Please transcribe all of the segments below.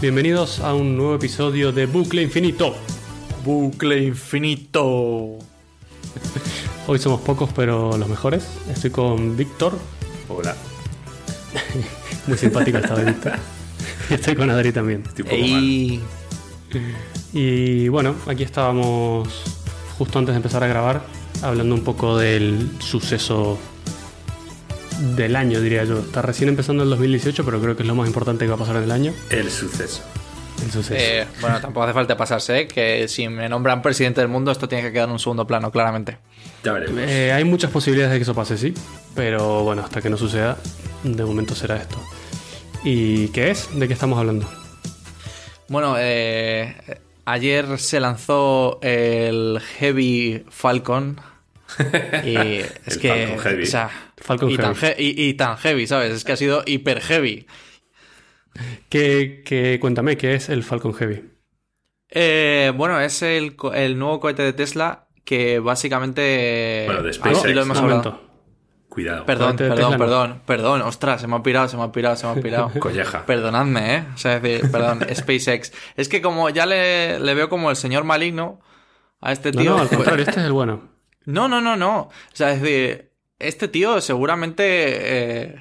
Bienvenidos a un nuevo episodio de Bucle Infinito. Bucle infinito. Hoy somos pocos, pero los mejores. Estoy con Víctor, Hola. muy simpático estado de Víctor. Y estoy con Adri también. Estoy un poco mal. Y bueno, aquí estábamos justo antes de empezar a grabar, hablando un poco del suceso del año, diría yo. Está recién empezando el 2018, pero creo que es lo más importante que va a pasar en el año. El suceso. El suceso. Eh, bueno, tampoco hace falta pasarse, ¿eh? que si me nombran presidente del mundo, esto tiene que quedar en un segundo plano, claramente. Ya veremos. Eh, hay muchas posibilidades de que eso pase, sí. Pero bueno, hasta que no suceda, de momento será esto. ¿Y qué es? ¿De qué estamos hablando? Bueno, eh, ayer se lanzó el Heavy Falcon. Y es El que. Falcon Heavy. O sea, Falcon y, Tan Heavy. he- y- y tan heavy, ¿sabes? Es que ha sido hiper heavy. ¿Qué, qué- cuéntame, ¿qué es el Falcon Heavy? Eh, bueno, es el, el nuevo cohete de Tesla que básicamente. Bueno, de Ah, SpaceX. sí, lo hemos hablado. Cuidado. Perdón, perdón, Tesla no. perdón, perdón, ostras, se me ha pirado, se me ha pirado, se me ha pirado. Colleja. Perdonadme, ¿eh? O sea, es decir, perdón, SpaceX. Es que como ya le, le veo como el señor maligno a este tío. no, al pues- contrario, este es el bueno. No, no, no, no. O sea, es decir, este tío seguramente eh,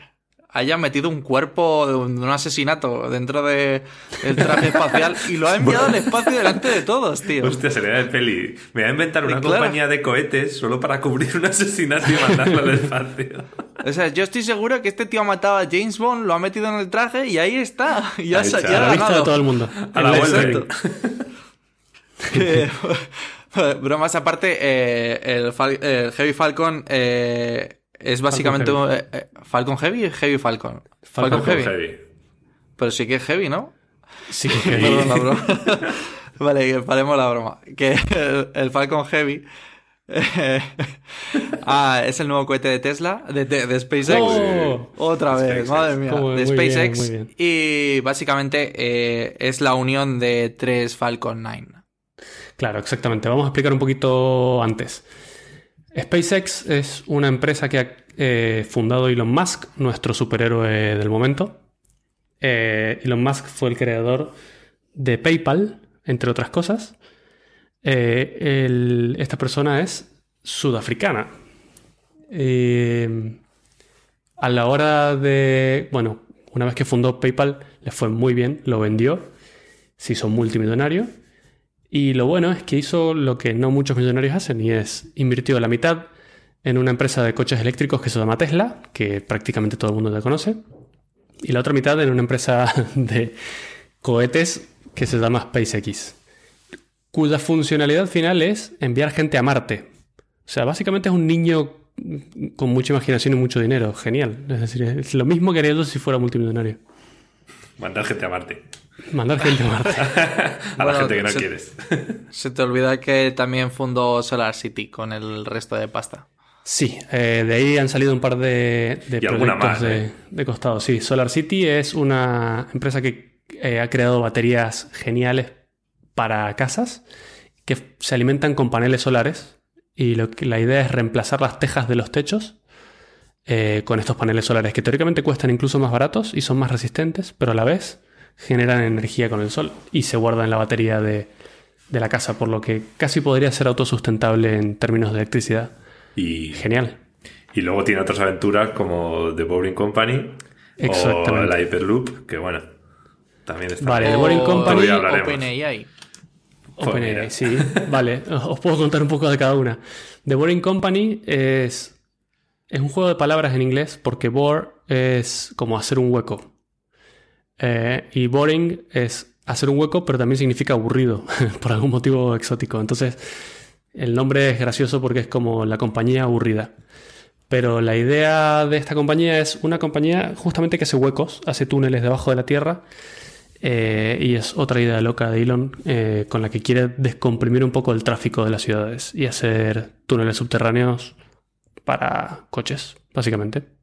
haya metido un cuerpo de un, de un asesinato dentro de el traje espacial y lo ha enviado al espacio delante de todos, tío. Hostia, sería de peli. Me voy a inventar una Claro. compañía de cohetes solo para cubrir un asesinato y mandarlo al espacio. O sea, yo estoy seguro que este tío ha matado a James Bond, lo ha metido en el traje y ahí está. Y ya, está. ya A ha la vista de ganado. todo el mundo. A la El vuelta. Que- Bromas aparte, eh, el, Fal- el Heavy Falcon eh, es básicamente Falcon un- eh, Falcon Heavy, Heavy Falcon. Falcon, Falcon Heavy. Heavy. Pero sí que es heavy, ¿no? Sí, que Perdón la broma. vale, paremos la broma. Que el, el Falcon Heavy ah, es el nuevo cohete de Tesla, de, de- de SpaceX. Oh. Otra vez, SpaceX. madre mía. De bien, SpaceX. bien. Y básicamente eh, es la unión de tres Falcon 9. Claro, exactamente. Vamos a explicar un poquito antes. SpaceX es una empresa que ha eh, fundado Elon Musk, nuestro superhéroe del momento. Eh, Elon Musk fue el creador de PayPal, entre otras cosas. Eh, esta persona es sudafricana. A la hora de... Bueno, una vez que fundó PayPal, le fue muy bien, lo vendió, se hizo multimillonario. Y lo bueno es que hizo lo que no muchos millonarios hacen y es invirtió la mitad en una empresa de coches eléctricos que se llama Tesla, que prácticamente todo el mundo ya conoce, y la otra mitad en una empresa de cohetes que se llama SpaceX, cuya funcionalidad final es enviar gente a Marte. O sea, básicamente es un niño con mucha imaginación y mucho dinero. Genial. Es decir, es lo mismo que haría yo si fuera multimillonario. Mandar gente a Marte. Mandar gente a Marte. A Bueno, la gente que no se- quieres. Se te olvida que también fundó Solar City con el resto de pasta. Sí, eh, de ahí han salido un par de, de Y alguna proyectos más, de, ¿eh? de costado. Sí, Solar City es una empresa que eh, ha creado baterías geniales para casas que se alimentan con paneles solares y lo que, la idea es reemplazar las tejas de los techos eh, con estos paneles solares que teóricamente cuestan incluso más baratos y son más resistentes, pero a la vez generan energía con el sol y se guardan en la batería de, de la casa, por lo que casi podría ser autosustentable en términos de electricidad. Y, Genial. y luego tiene otras aventuras como The Boring Company o la Hyperloop, que bueno, también está Vale. The Boring O Company-. OpenAI. Pues OpenAI, sí. Vale, os puedo contar un poco de cada una. The Boring Company es, es un juego de palabras en inglés porque bore es como hacer un hueco. Eh, y boring es hacer un hueco, pero también significa aburrido, por algún motivo exótico. Entonces, el nombre es gracioso porque es como la compañía aburrida. Pero la idea de esta compañía es una compañía justamente que hace huecos, hace túneles debajo de la tierra. eh, y es otra idea loca de Elon eh, con la que quiere descomprimir un poco el tráfico de las ciudades y hacer túneles subterráneos para coches, básicamente.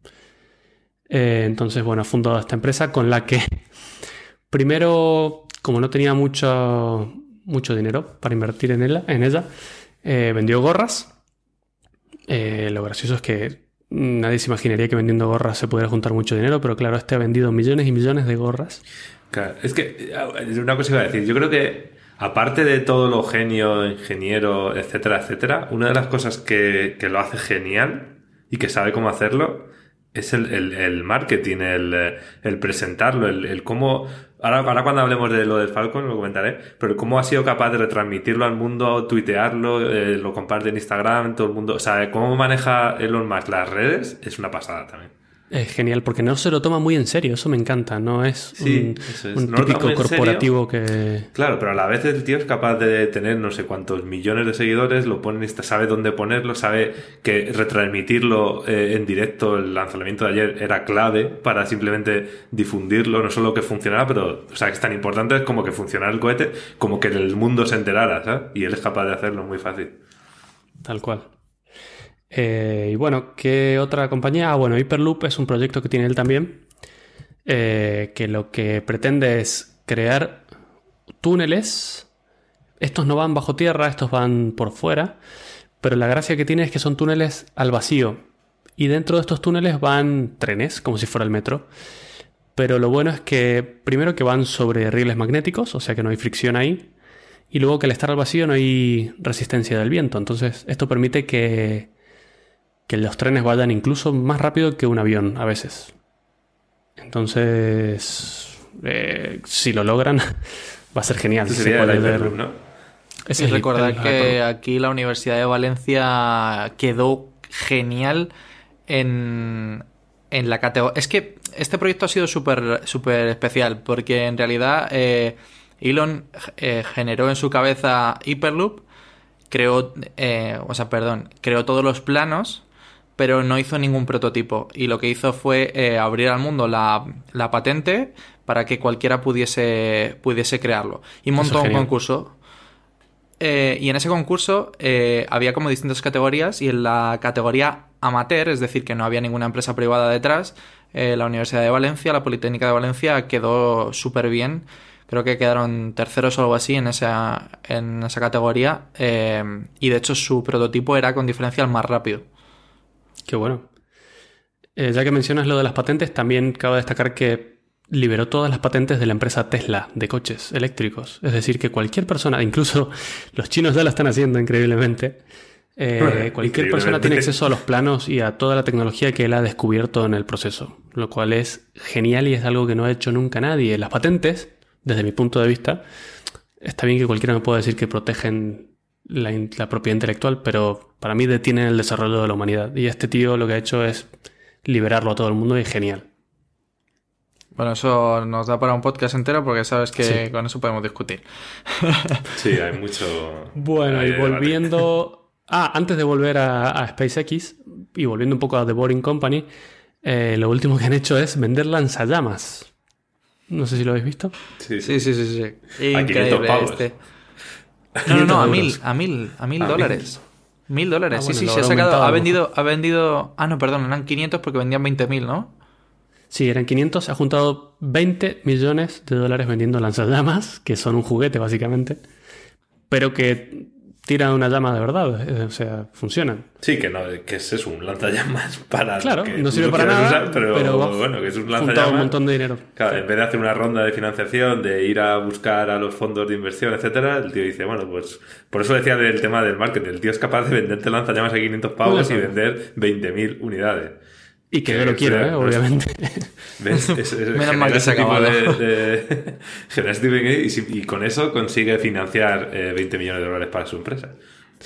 Eh, entonces, bueno, ha fundado esta empresa con la que primero, como no tenía mucho, mucho dinero para invertir en ella, en ella eh, vendió gorras. Eh, lo gracioso es que nadie se imaginaría que vendiendo gorras se pudiera juntar mucho dinero, pero claro, este ha vendido millones y millones de gorras. Claro, es que una cosa iba a decir. Yo creo que, aparte de todo lo genio, ingeniero, etcétera, etcétera, una de las cosas que, que lo hace genial y que sabe cómo hacerlo es el, el, el marketing, el, el presentarlo, el, el cómo. Ahora, ahora cuando hablemos de lo del Falcon lo comentaré, pero cómo ha sido capaz de retransmitirlo al mundo, tuitearlo, eh, lo comparte en Instagram, todo el mundo. O sea, cómo maneja Elon Musk las redes es una pasada también. Es genial, porque no se lo toma muy en serio, eso me encanta, no es Sí, un, es. No típico en corporativo que... Claro, pero a la vez el tío es capaz de tener no sé cuántos millones de seguidores, lo pone, sabe dónde ponerlo, sabe que retransmitirlo eh, en directo, el lanzamiento de ayer era clave para simplemente difundirlo, no solo que funcionara, pero, o sea, que es tan importante como que funcionara el cohete, como que el mundo se enterara, ¿sabes? Y él es capaz de hacerlo muy fácil. Tal cual. Eh, y bueno, ¿qué otra compañía? Ah, bueno, Hyperloop es un proyecto que tiene él también, eh, que lo que pretende es crear túneles. Estos no van bajo tierra, estos van por fuera, pero la gracia que tiene es que son túneles al vacío. Y dentro de estos túneles van trenes, como si fuera el metro. Pero lo bueno es que, primero, que van sobre rieles magnéticos, o sea que no hay fricción ahí. Y luego que al estar al vacío no hay resistencia del viento. Entonces, esto permite que, que los trenes vayan incluso más rápido que un avión a veces. Entonces, eh, si lo logran, va a ser genial. Este Se sería el puede ver- Hyperloop, ¿no? Es Y el- recordar el que Hyperloop. aquí la Universidad de Valencia quedó genial en, en la categoría. Es que este proyecto ha sido súper súper especial porque en realidad eh, Elon eh, generó en su cabeza Hyperloop, creó, eh, o sea, perdón, creó todos los planos, pero no hizo ningún prototipo. Y lo que hizo fue eh, abrir al mundo la, la patente para que cualquiera pudiese, pudiese crearlo. Y montó un concurso. Eh, y en ese concurso eh, había como distintas categorías y en la categoría amateur, es decir, que no había ninguna empresa privada detrás, eh, la Universidad de Valencia, la Politécnica de Valencia quedó súper bien. Creo que quedaron terceros o algo así en esa, en esa categoría. eh, y de hecho su prototipo era con diferencia el más rápido. Qué bueno. Eh, ya que mencionas lo de las patentes, también cabe destacar que liberó todas las patentes de la empresa Tesla de coches eléctricos. Es decir, que cualquier persona, incluso los chinos ya lo están haciendo increíblemente, eh, cualquier Increíblemente. persona tiene acceso a los planos y a toda la tecnología que él ha descubierto en el proceso, lo cual es genial y es algo que no ha hecho nunca nadie. Las patentes, desde mi punto de vista, está bien que cualquiera me pueda decir que protegen la, la propiedad intelectual, pero para mí detienen el desarrollo de la humanidad. Y este tío lo que ha hecho es liberarlo a todo el mundo y genial. Bueno, eso nos da para un podcast entero porque sabes que Sí. con eso podemos discutir. Sí, hay mucho. Bueno, hay y debate. volviendo. Ah, antes de volver a, a SpaceX y volviendo un poco a The Boring Company, eh, lo último que han hecho es vender lanzallamas. No sé si lo habéis visto. Sí, sí. Sí, sí, sí, sí. A 500 Increíble pavos. este. No, no, no, a 500 mil, a mil, a mil A dólares. Mil dólares, Ah, sí, bueno, sí, se ha sacado, ha vendido, ha vendido, ah, no, perdón, eran 500 porque vendían 20.000, ¿no? Sí, eran 500. Ha juntado 20 millones de dólares vendiendo lanzallamas, que son un juguete básicamente, pero que tiran una llama de verdad. eh, O sea, funcionan. Sí, que no, que es eso, un lanzallamas para. Claro, que no sirve para nada, usar, pero, pero bueno, que es un lanzallamas. un montón de dinero. Claro, en vez de hacer una ronda de financiación, de ir a buscar a los fondos de inversión, etcétera, el tío dice, bueno, pues por eso decía del tema del marketing. El tío es capaz de venderte lanzallamas a 500 pavos y vender 20.000 unidades. Y que Que yo lo quiero, sea, ¿eh? no es- obviamente. ¿Ves? Es, es- Menos mal que se acabado. de, de- genera tipo de- y, con eso consigue financiar eh, 20 millones de dólares para su empresa.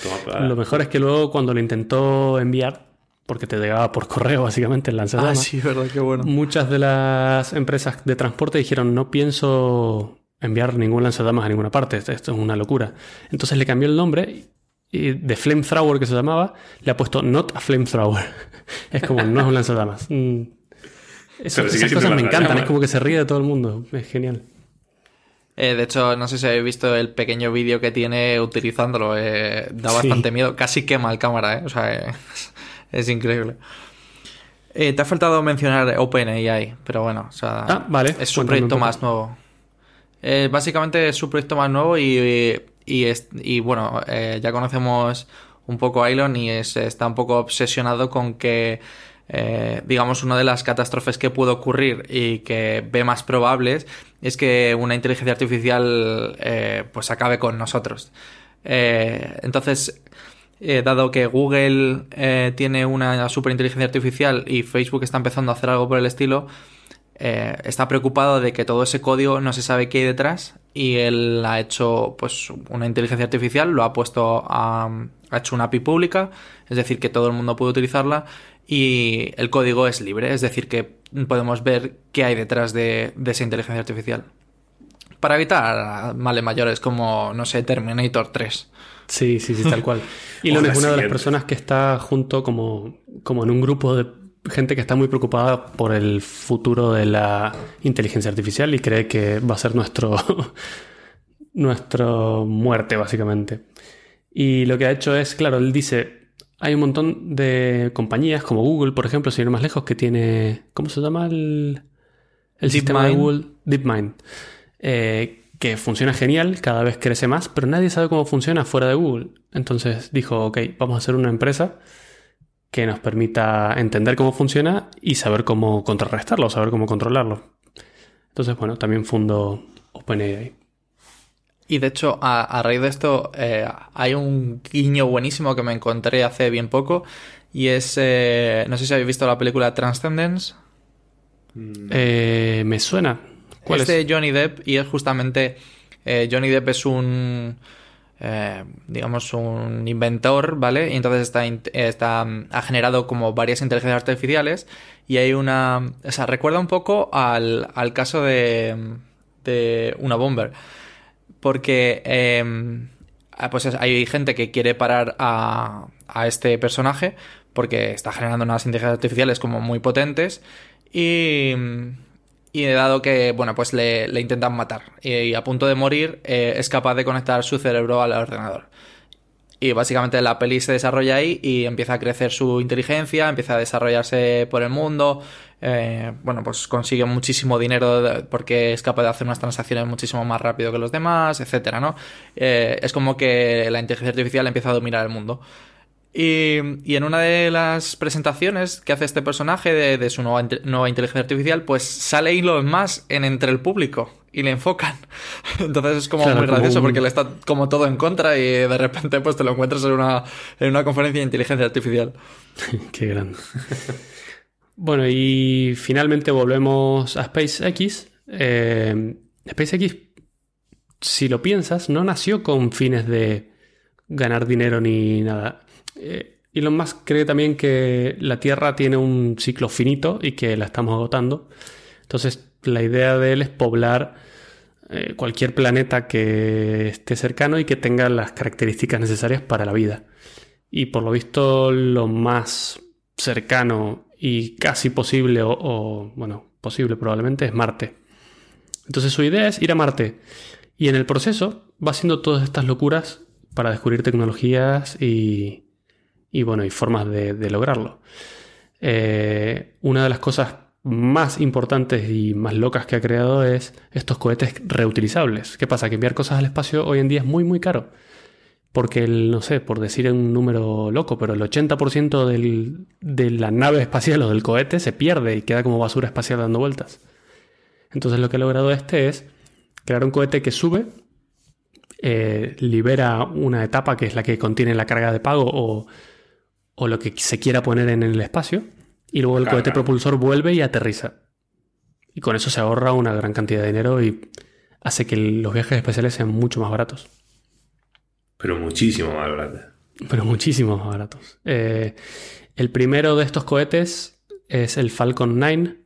Toma para- Lo mejor es que luego cuando lo intentó enviar, porque te llegaba por correo básicamente el Ah, lanzallamas, sí, verdad, qué bueno. muchas de las empresas de transporte dijeron no pienso enviar ningún lanzallamas a ninguna parte, esto es una locura. Entonces le cambió el nombre y de flamethrower que se llamaba, le ha puesto not a flamethrower. es como, no es un lanzallamas. Mm. Eso- esas cosas me encantan, es como que se ríe de todo el mundo, es genial. Eh, de hecho, no sé si habéis visto el pequeño vídeo que tiene utilizándolo. eh, da Sí. bastante miedo. Casi quema el cámara, ¿eh? O sea, eh, es increíble. Eh, te ha faltado mencionar OpenAI, pero bueno, o sea, Ah, vale, es su cuéntame un proyecto más nuevo. Eh, básicamente es su proyecto más nuevo y, y, es- y, bueno, eh, ya conocemos un poco a Elon y es- está un poco obsesionado con que eh, digamos, una de las catástrofes que puede ocurrir y que ve más probables es que una inteligencia artificial eh, pues acabe con nosotros. Eh, entonces, dado que Google tiene una superinteligencia artificial y Facebook está empezando a hacer algo por el estilo, está preocupado de que todo ese código no se sabe qué hay detrás y él ha hecho pues una inteligencia artificial, lo ha puesto a, ha hecho una API pública, es decir, que todo el mundo puede utilizarla y el código es libre, es decir, que podemos ver qué hay detrás de, esa inteligencia artificial. Para evitar males mayores como, no sé, Terminator 3. Sí, sí, sí, tal cual. Y es una de las personas que está junto como, como en un grupo de gente que está muy preocupada por el futuro de la inteligencia artificial y cree que va a ser nuestro nuestra muerte, básicamente. Y lo que ha hecho es, claro, él dice, hay un montón de compañías como Google, por ejemplo, sin ir más lejos, que tiene, ¿cómo se llama el, el sistema de Google? DeepMind. Eh, que funciona genial, cada vez crece más, pero nadie sabe cómo funciona fuera de Google. Entonces dijo, ok, vamos a hacer una empresa que nos permita entender cómo funciona y saber cómo contrarrestarlo, saber cómo controlarlo. Entonces, bueno, también fundo OpenAI. Y de hecho, a, raíz de esto, eh, hay un guiño buenísimo que me encontré hace bien poco. Y es. Eh, no sé si habéis visto la película Transcendence. Mm. Eh, me suena. ¿Cuál es, de Johnny Depp y es justamente. Johnny Depp es un. Digamos, un inventor, ¿vale? Y entonces está, está, ha generado como varias inteligencias artificiales. Y hay una. O sea, recuerda un poco al, al caso de. de una bomber porque em, ah, pues hay gente que quiere parar a, a este personaje porque está generando unas inteligencias artificiales como muy potentes y, y dado que, bueno, pues le, intentan matar y, a punto de morir eh, es capaz de conectar su cerebro al ordenador. Y básicamente la peli se desarrolla ahí y empieza a crecer su inteligencia, empieza a desarrollarse por el mundo, eh, bueno, pues consigue muchísimo dinero porque es capaz de hacer unas transacciones muchísimo más rápido que los demás, etcétera, ¿no? Eh, es como que la inteligencia artificial empieza a dominar el mundo. Y, en una de las presentaciones que hace este personaje de, su nueva, nueva, inteligencia artificial, pues sale Elon más en entre el público y le enfocan. Entonces es como muy gracioso porque le está como todo en contra y de repente pues te lo encuentras en una, en una conferencia de inteligencia artificial. Qué grande. Bueno, y finalmente volvemos a SpaceX. Eh, SpaceX, si lo piensas, no nació con fines de ganar dinero ni nada. Eh, Elon Musk cree también que la Tierra tiene un ciclo finito y que la estamos agotando. Entonces, la idea de él es poblar eh, cualquier planeta que esté cercano y que tenga las características necesarias para la vida. Y por lo visto, lo más cercano y casi posible, o, bueno, posible probablemente, es Marte. Entonces su idea es ir a Marte. Y en el proceso va haciendo todas estas locuras para descubrir tecnologías y, y bueno, y formas de, lograrlo. Eh, una de las cosas más importantes y más locas que ha creado es estos cohetes reutilizables. ¿Qué pasa? Que enviar cosas al espacio hoy en día es muy, muy caro. Porque, el, no sé, por decir un número loco, pero el 80% del, de la nave espacial o del cohete se pierde y queda como basura espacial dando vueltas. Entonces lo que ha logrado este es crear un cohete que sube, eh, libera una etapa que es la que contiene la carga de pago o, o lo que se quiera poner en el espacio, y luego el cohete propulsor vuelve y aterriza. Y con eso se ahorra una gran cantidad de dinero y hace que los viajes espaciales sean mucho más baratos. Pero muchísimo más baratos. Pero muchísimo más baratos. Eh, el primero de estos cohetes es el Falcon 9,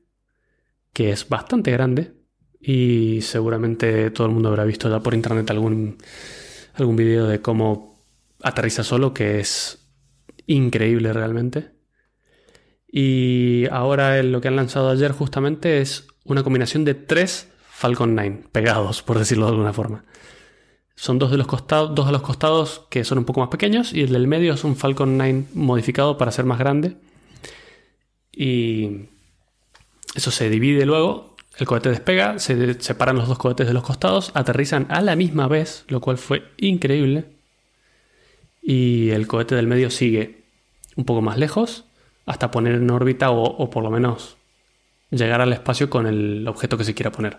que es bastante grande. Y seguramente todo el mundo habrá visto ya por internet algún, algún vídeo de cómo aterriza solo, que es increíble realmente. Y ahora lo que han lanzado ayer justamente es una combinación de tres Falcon 9 pegados, por decirlo de alguna forma. Son dos de los costados, dos de los costados que son un poco más pequeños y el del medio es un Falcon 9 modificado para ser más grande. Y eso se divide luego, el cohete despega, se separan los dos cohetes de los costados, aterrizan a la misma vez, lo cual fue increíble. Y el cohete del medio sigue un poco más lejos, hasta poner en órbita o, por lo menos llegar al espacio con el objeto que se quiera poner.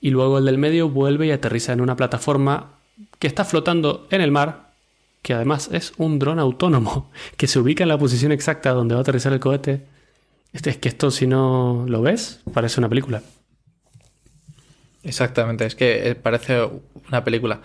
Y luego el del medio vuelve y aterriza en una plataforma que está flotando en el mar, que además es un dron autónomo, que se ubica en la posición exacta donde va a aterrizar el cohete. Este, es que esto, si no lo ves, parece una película. Exactamente, es que eh, parece una película.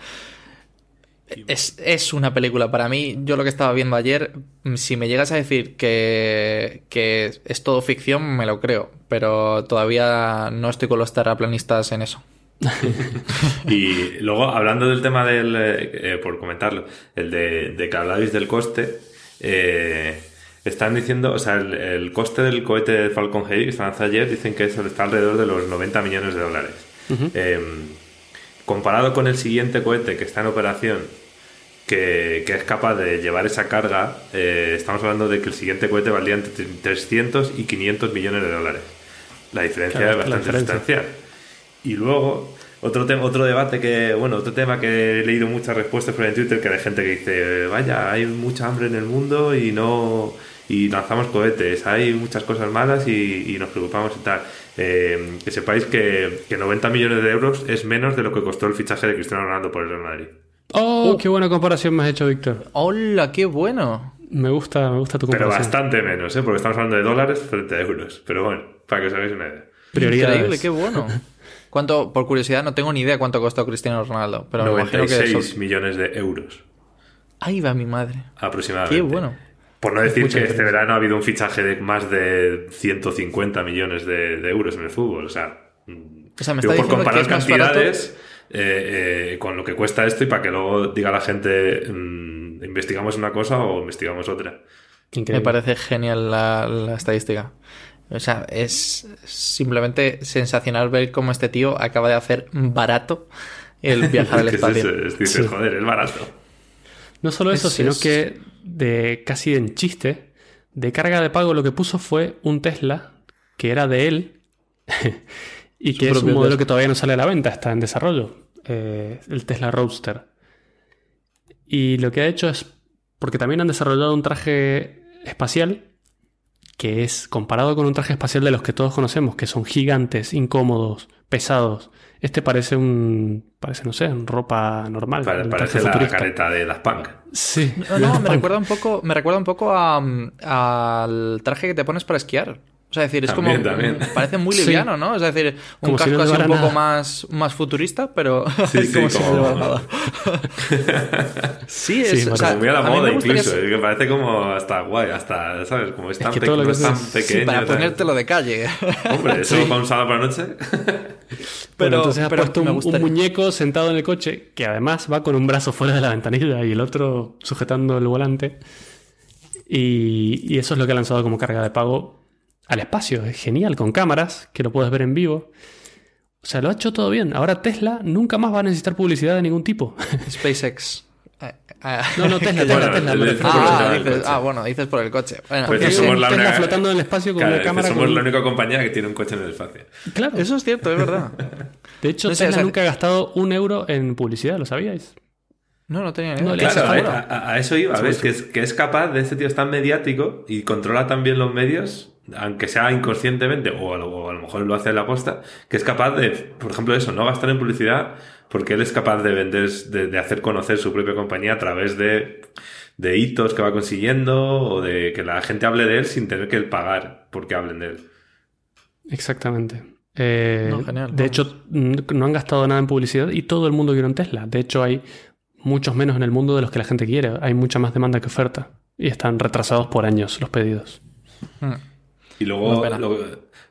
Es, es, una película. Para mí, yo lo que estaba viendo ayer, mm, si me llegas a decir que, que, es todo ficción, me lo creo. Pero todavía no estoy con los terraplanistas en eso. y luego, hablando del tema del, eh, por comentarlo, el de, de que hablabais del coste, eh, están diciendo, o sea, el, el, coste del cohete Falcon Heavy que se lanzó ayer, dicen que eso está alrededor de los 90 millones de dólares. Uh -huh. eh, comparado con el siguiente cohete que está en operación, que, que es capaz de llevar esa carga, eh, estamos hablando de que el siguiente cohete valdría entre 300 y 500 millones de dólares. La diferencia claro, es bastante sustancial. Y luego, otro, tema, otro debate que, bueno, otro tema que he leído muchas respuestas por en Twitter, que hay gente que dice, vaya, hay mucha hambre en el mundo y no y lanzamos cohetes, hay muchas cosas malas y, y nos preocupamos y tal. Eh, que sepáis que, que, 90 millones de euros es menos de lo que costó el fichaje de Cristiano Ronaldo por el Real Madrid. ¡Oh! ¡Qué buena comparación me has hecho, Víctor! ¡Hola! ¡Qué bueno! Me gusta, me gusta tu comparación. Pero bastante menos, ¿eh? Porque estamos hablando de dólares frente a euros. Pero bueno, para que os hagáis una idea. Prioridades. Increíble, qué bueno. ¿Cuánto, por curiosidad, no tengo ni idea cuánto costó Cristiano Ronaldo, pero 96 me que millones de euros. Ahí va mi madre. Aproximadamente. Qué bueno. Por no decir Muchas que este verano ha habido un fichaje de más de 150 millones de, de euros en el fútbol. O sea, o sea me digo, está por comparar que cantidades eh, eh, con lo que cuesta esto y para que luego diga la gente mmm, investigamos una cosa o investigamos otra. Increíble. Me parece genial la, la, estadística. O sea, es simplemente sensacional ver cómo este tío acaba de hacer barato el viajar al espacio. es, es, dices, sí. joder, es barato. No solo eso, es, sino es... que de casi en chiste, de carga de pago lo que puso fue un Tesla que era de él y que es un modelo Tesla. que todavía no sale a la venta, está en desarrollo, eh, el Tesla Roadster. Y lo que ha hecho es, porque también han desarrollado un traje espacial que es comparado con un traje espacial de los que todos conocemos, que son gigantes, incómodos, pesados. Este parece un. Parece, no sé, ropa normal. Pare, parece la futurista. careta de las punk. Sí. No, no me, recuerda un poco, me recuerda un poco a, al traje que te pones para esquiar. Sea, es decir, es también, como. También. Parece muy liviano, sí. ¿no? Es decir, un como casco si no así un poco nada. más, más futurista, pero. Sí, sí, como, como... si no llevara nada. sí, es. Sí, o sea, muy a la moda, incluso. Es que parece como hasta guay, hasta, ¿sabes? Como es tan, es que pe no es tan pequeño. Sí, para ponértelo de calle. Hombre, eso para un sábado por la noche. Pero, bueno, entonces has puesto un, un, muñeco sentado en el coche que además va con un brazo fuera de la ventanilla y el otro sujetando el volante. Y, y, eso es lo que ha lanzado como carga de pago al espacio. Es genial, con cámaras, que lo puedes ver en vivo. O sea, lo ha hecho todo bien. Ahora Tesla nunca más va a necesitar publicidad de ningún tipo. SpaceX. No, no, Tesla, Tesla, Tesla. Ah, dices, ah, bueno, dices por el coche. Bueno, pues somos la Tesla única, flotando en el espacio con claro, una cámara. Somos con... la única compañía que tiene un coche en el espacio. Claro. Eso es cierto, es verdad. De hecho, no sé, Tesla o sea, nunca ha gastado un euro en publicidad, ¿lo sabíais? No, no tenía ni idea. No, claro, a, a, a, eso iba, ¿ves? Que es, que es capaz de este tío es tan mediático y controla tan bien los medios, aunque sea inconscientemente, o a, lo, o a lo mejor lo hace en la posta, que es capaz de, por ejemplo, eso, no gastar en publicidad, porque él es capaz de vender, de, de hacer conocer su propia compañía a través de, de hitos que va consiguiendo o de que la gente hable de él sin tener que él pagar porque hablen de él. Exactamente. Eh, no, genial, de hecho, no han gastado nada en publicidad y todo el mundo quiere un Tesla. De hecho, hay muchos menos en el mundo de los que la gente quiere. Hay mucha más demanda que oferta. Y están retrasados por años los pedidos. Hmm. Y luego, lo,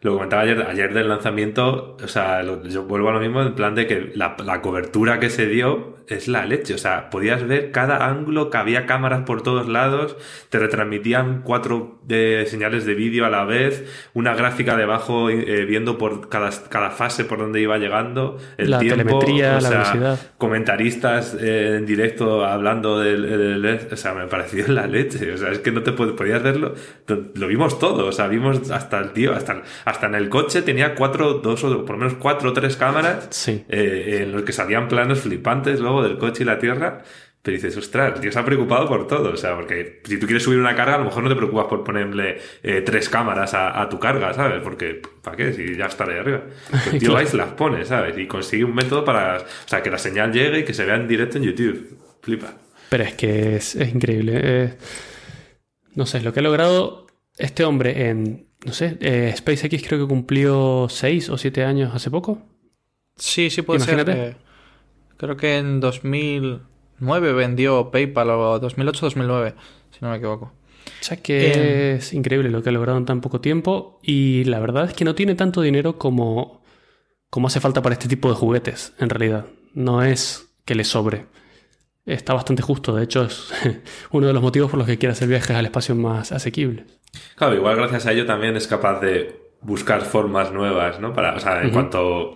lo, comentaba ayer, ayer del lanzamiento, o sea, lo, yo vuelvo a lo mismo en plan de que la, la, cobertura que se dio es la leche. O sea, podías ver cada ángulo, que había cámaras por todos lados, te retransmitían cuatro de señales de vídeo a la vez, una gráfica debajo eh, viendo por cada, cada fase por donde iba llegando, el la tiempo, telemetría, o sea, la velocidad. comentaristas eh, en directo hablando del, del, o sea, me pareció la leche. O sea, es que no te podías verlo, lo vimos todo, o sea, vimos hasta el tío, hasta, hasta en el coche tenía cuatro, dos o por lo menos cuatro o tres cámaras sí. eh, en los que salían planos flipantes luego del coche y la tierra. Pero dices, ostras, el tío se ha preocupado por todo. O sea, porque si tú quieres subir una carga, a lo mejor no te preocupas por ponerle eh, tres cámaras a, tu carga, ¿sabes? Porque, ¿para qué? Si ya está ahí arriba. El tío va y se las pone, ¿sabes? Y consigue un método para, o sea, que la señal llegue y que se vea en directo en YouTube. Flipa. Pero es que es, increíble. no sé, lo que ha logrado este hombre en, no sé, eh, SpaceX creo que cumplió seis o siete años hace poco. Sí, sí puede Imagínate. ser. Eh, creo que en 2009 vendió PayPal o 2008-2009, si no me equivoco. O sea que eh, es increíble lo que ha logrado en tan poco tiempo y la verdad es que no tiene tanto dinero como, como hace falta para este tipo de juguetes, en realidad. No es que le sobre. Está bastante justo, de hecho es uno de los motivos por los que quiere hacer viajes al espacio más asequibles. Claro, igual gracias a ello también es capaz de buscar formas nuevas, ¿no? Para, o sea, en cuanto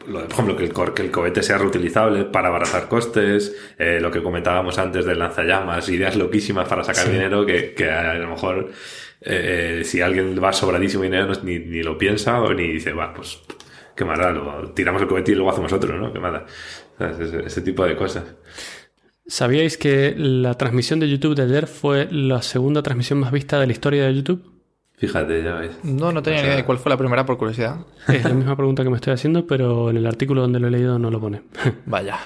por ejemplo, que el, que el cohete sea reutilizable para abaratar costes, eh, lo que comentábamos antes del lanzallamas, ideas loquísimas para sacar dinero que, que, a lo mejor eh, si alguien va sobradísimo dinero ni, ni, lo piensa o ni dice, va, pues qué mala, lo, tiramos el cohete y luego hacemos otro, ¿no? Qué mala. Ese, ese tipo de cosas. ¿Sabíais que la transmisión de YouTube de ayer fue la segunda transmisión más vista de la historia de YouTube? Fíjate, ya ves. No, no tenía ni idea de cuál fue la primera por curiosidad. Es la misma pregunta que me estoy haciendo, pero en el artículo donde lo he leído no lo pone. Vaya.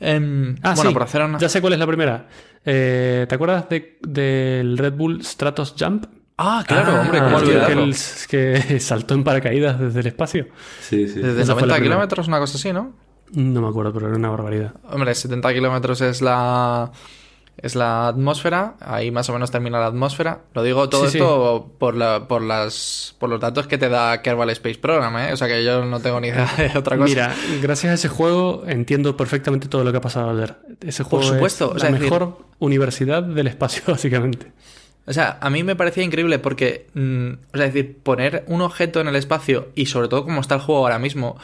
Em, ah, bueno, por hacer una... Ya sé cuál es la primera. Eh, ¿Te acuerdas del Red Bull Stratos Jump? Ah, claro, ah, hombre, ¿cómo que, que saltó en paracaídas desde el espacio. Sí, sí. Desde 90 kilómetros, una cosa así, ¿no? No me acuerdo, pero era una barbaridad. Hombre, 70 kilómetros es la es la atmósfera, ahí más o menos termina la atmósfera. Lo digo todo esto Por, la, por, las, por los datos que te da Kerbal Space Program, ¿eh? o sea que yo no tengo ni idea de otra cosa. Mira, gracias a ese juego entiendo perfectamente todo lo que ha pasado ayer. Ese juego por supuesto, es la mejor universidad del espacio, básicamente. O sea, a mí me parecía increíble porque, mm, o sea, es decir, poner un objeto en el espacio y sobre todo como está el juego ahora mismo,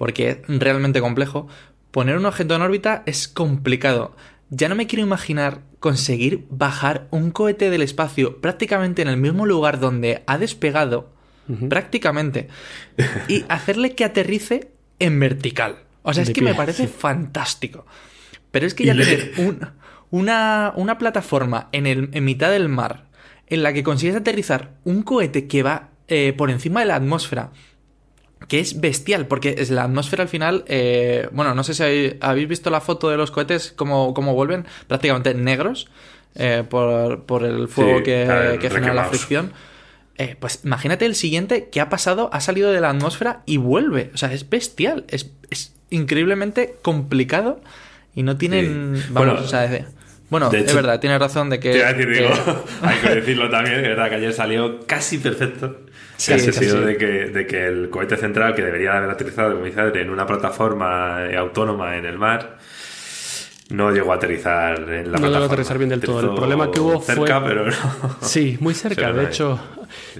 porque es realmente complejo, poner un objeto en órbita es complicado. Ya no me quiero imaginar conseguir bajar un cohete del espacio prácticamente en el mismo lugar donde ha despegado, prácticamente, y hacerle que aterrice en vertical. O sea, es que me parece fantástico. Pero es que ya tener una, una, plataforma en, el, en mitad del mar en la que consigues aterrizar un cohete que va eh, por encima de la atmósfera que es bestial, porque es la atmósfera al final, eh, bueno, no sé si habéis visto la foto de los cohetes, cómo, vuelven prácticamente negros eh, por, el fuego que, genera la fricción. Eh, pues imagínate el siguiente que ha pasado, ha salido de la atmósfera y vuelve. O sea, es bestial, es, increíblemente complicado y no tienen... Vamos, bueno, o sea, bueno, es verdad, tiene razón de que... hay que decirlo también, que verdad que ayer salió casi perfecto. Sí, casi sido de, que, de que el cohete central, que debería haber aterrizado, como dice en una plataforma eh, autónoma en el mar, no llegó a aterrizar en la no plataforma. No llegó a aterrizar bien del todo. El problema que hubo cerca, fue... pero no. Sí, muy cerca. De hecho,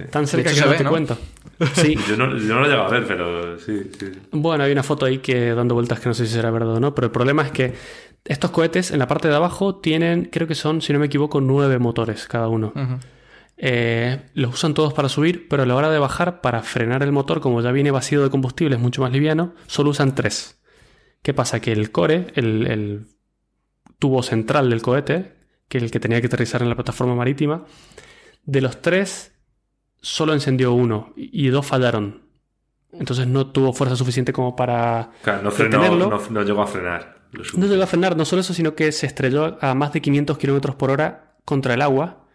tan cerca que no te cuento. Sí. yo, no, yo no lo llego a ver, pero sí, sí. Bueno, hay una foto ahí que dando vueltas que no sé si será verdad o no, pero el problema es que estos cohetes en la parte de abajo tienen, creo que son, si no me equivoco, nueve motores cada uno. Eh, los usan todos para subir, pero a la hora de bajar, para frenar el motor, como ya viene vacío de combustible, es mucho más liviano, solo usan tres. ¿Qué pasa? Que el core, el, tubo central del cohete, que es el que tenía que aterrizar en la plataforma marítima, de los tres solo encendió uno y dos fallaron. Entonces no tuvo fuerza suficiente como para claro, no, frenó, no llegó a frenar. No llegó a frenar, no solo eso, sino que se estrelló a más de 500 km por hora contra el agua,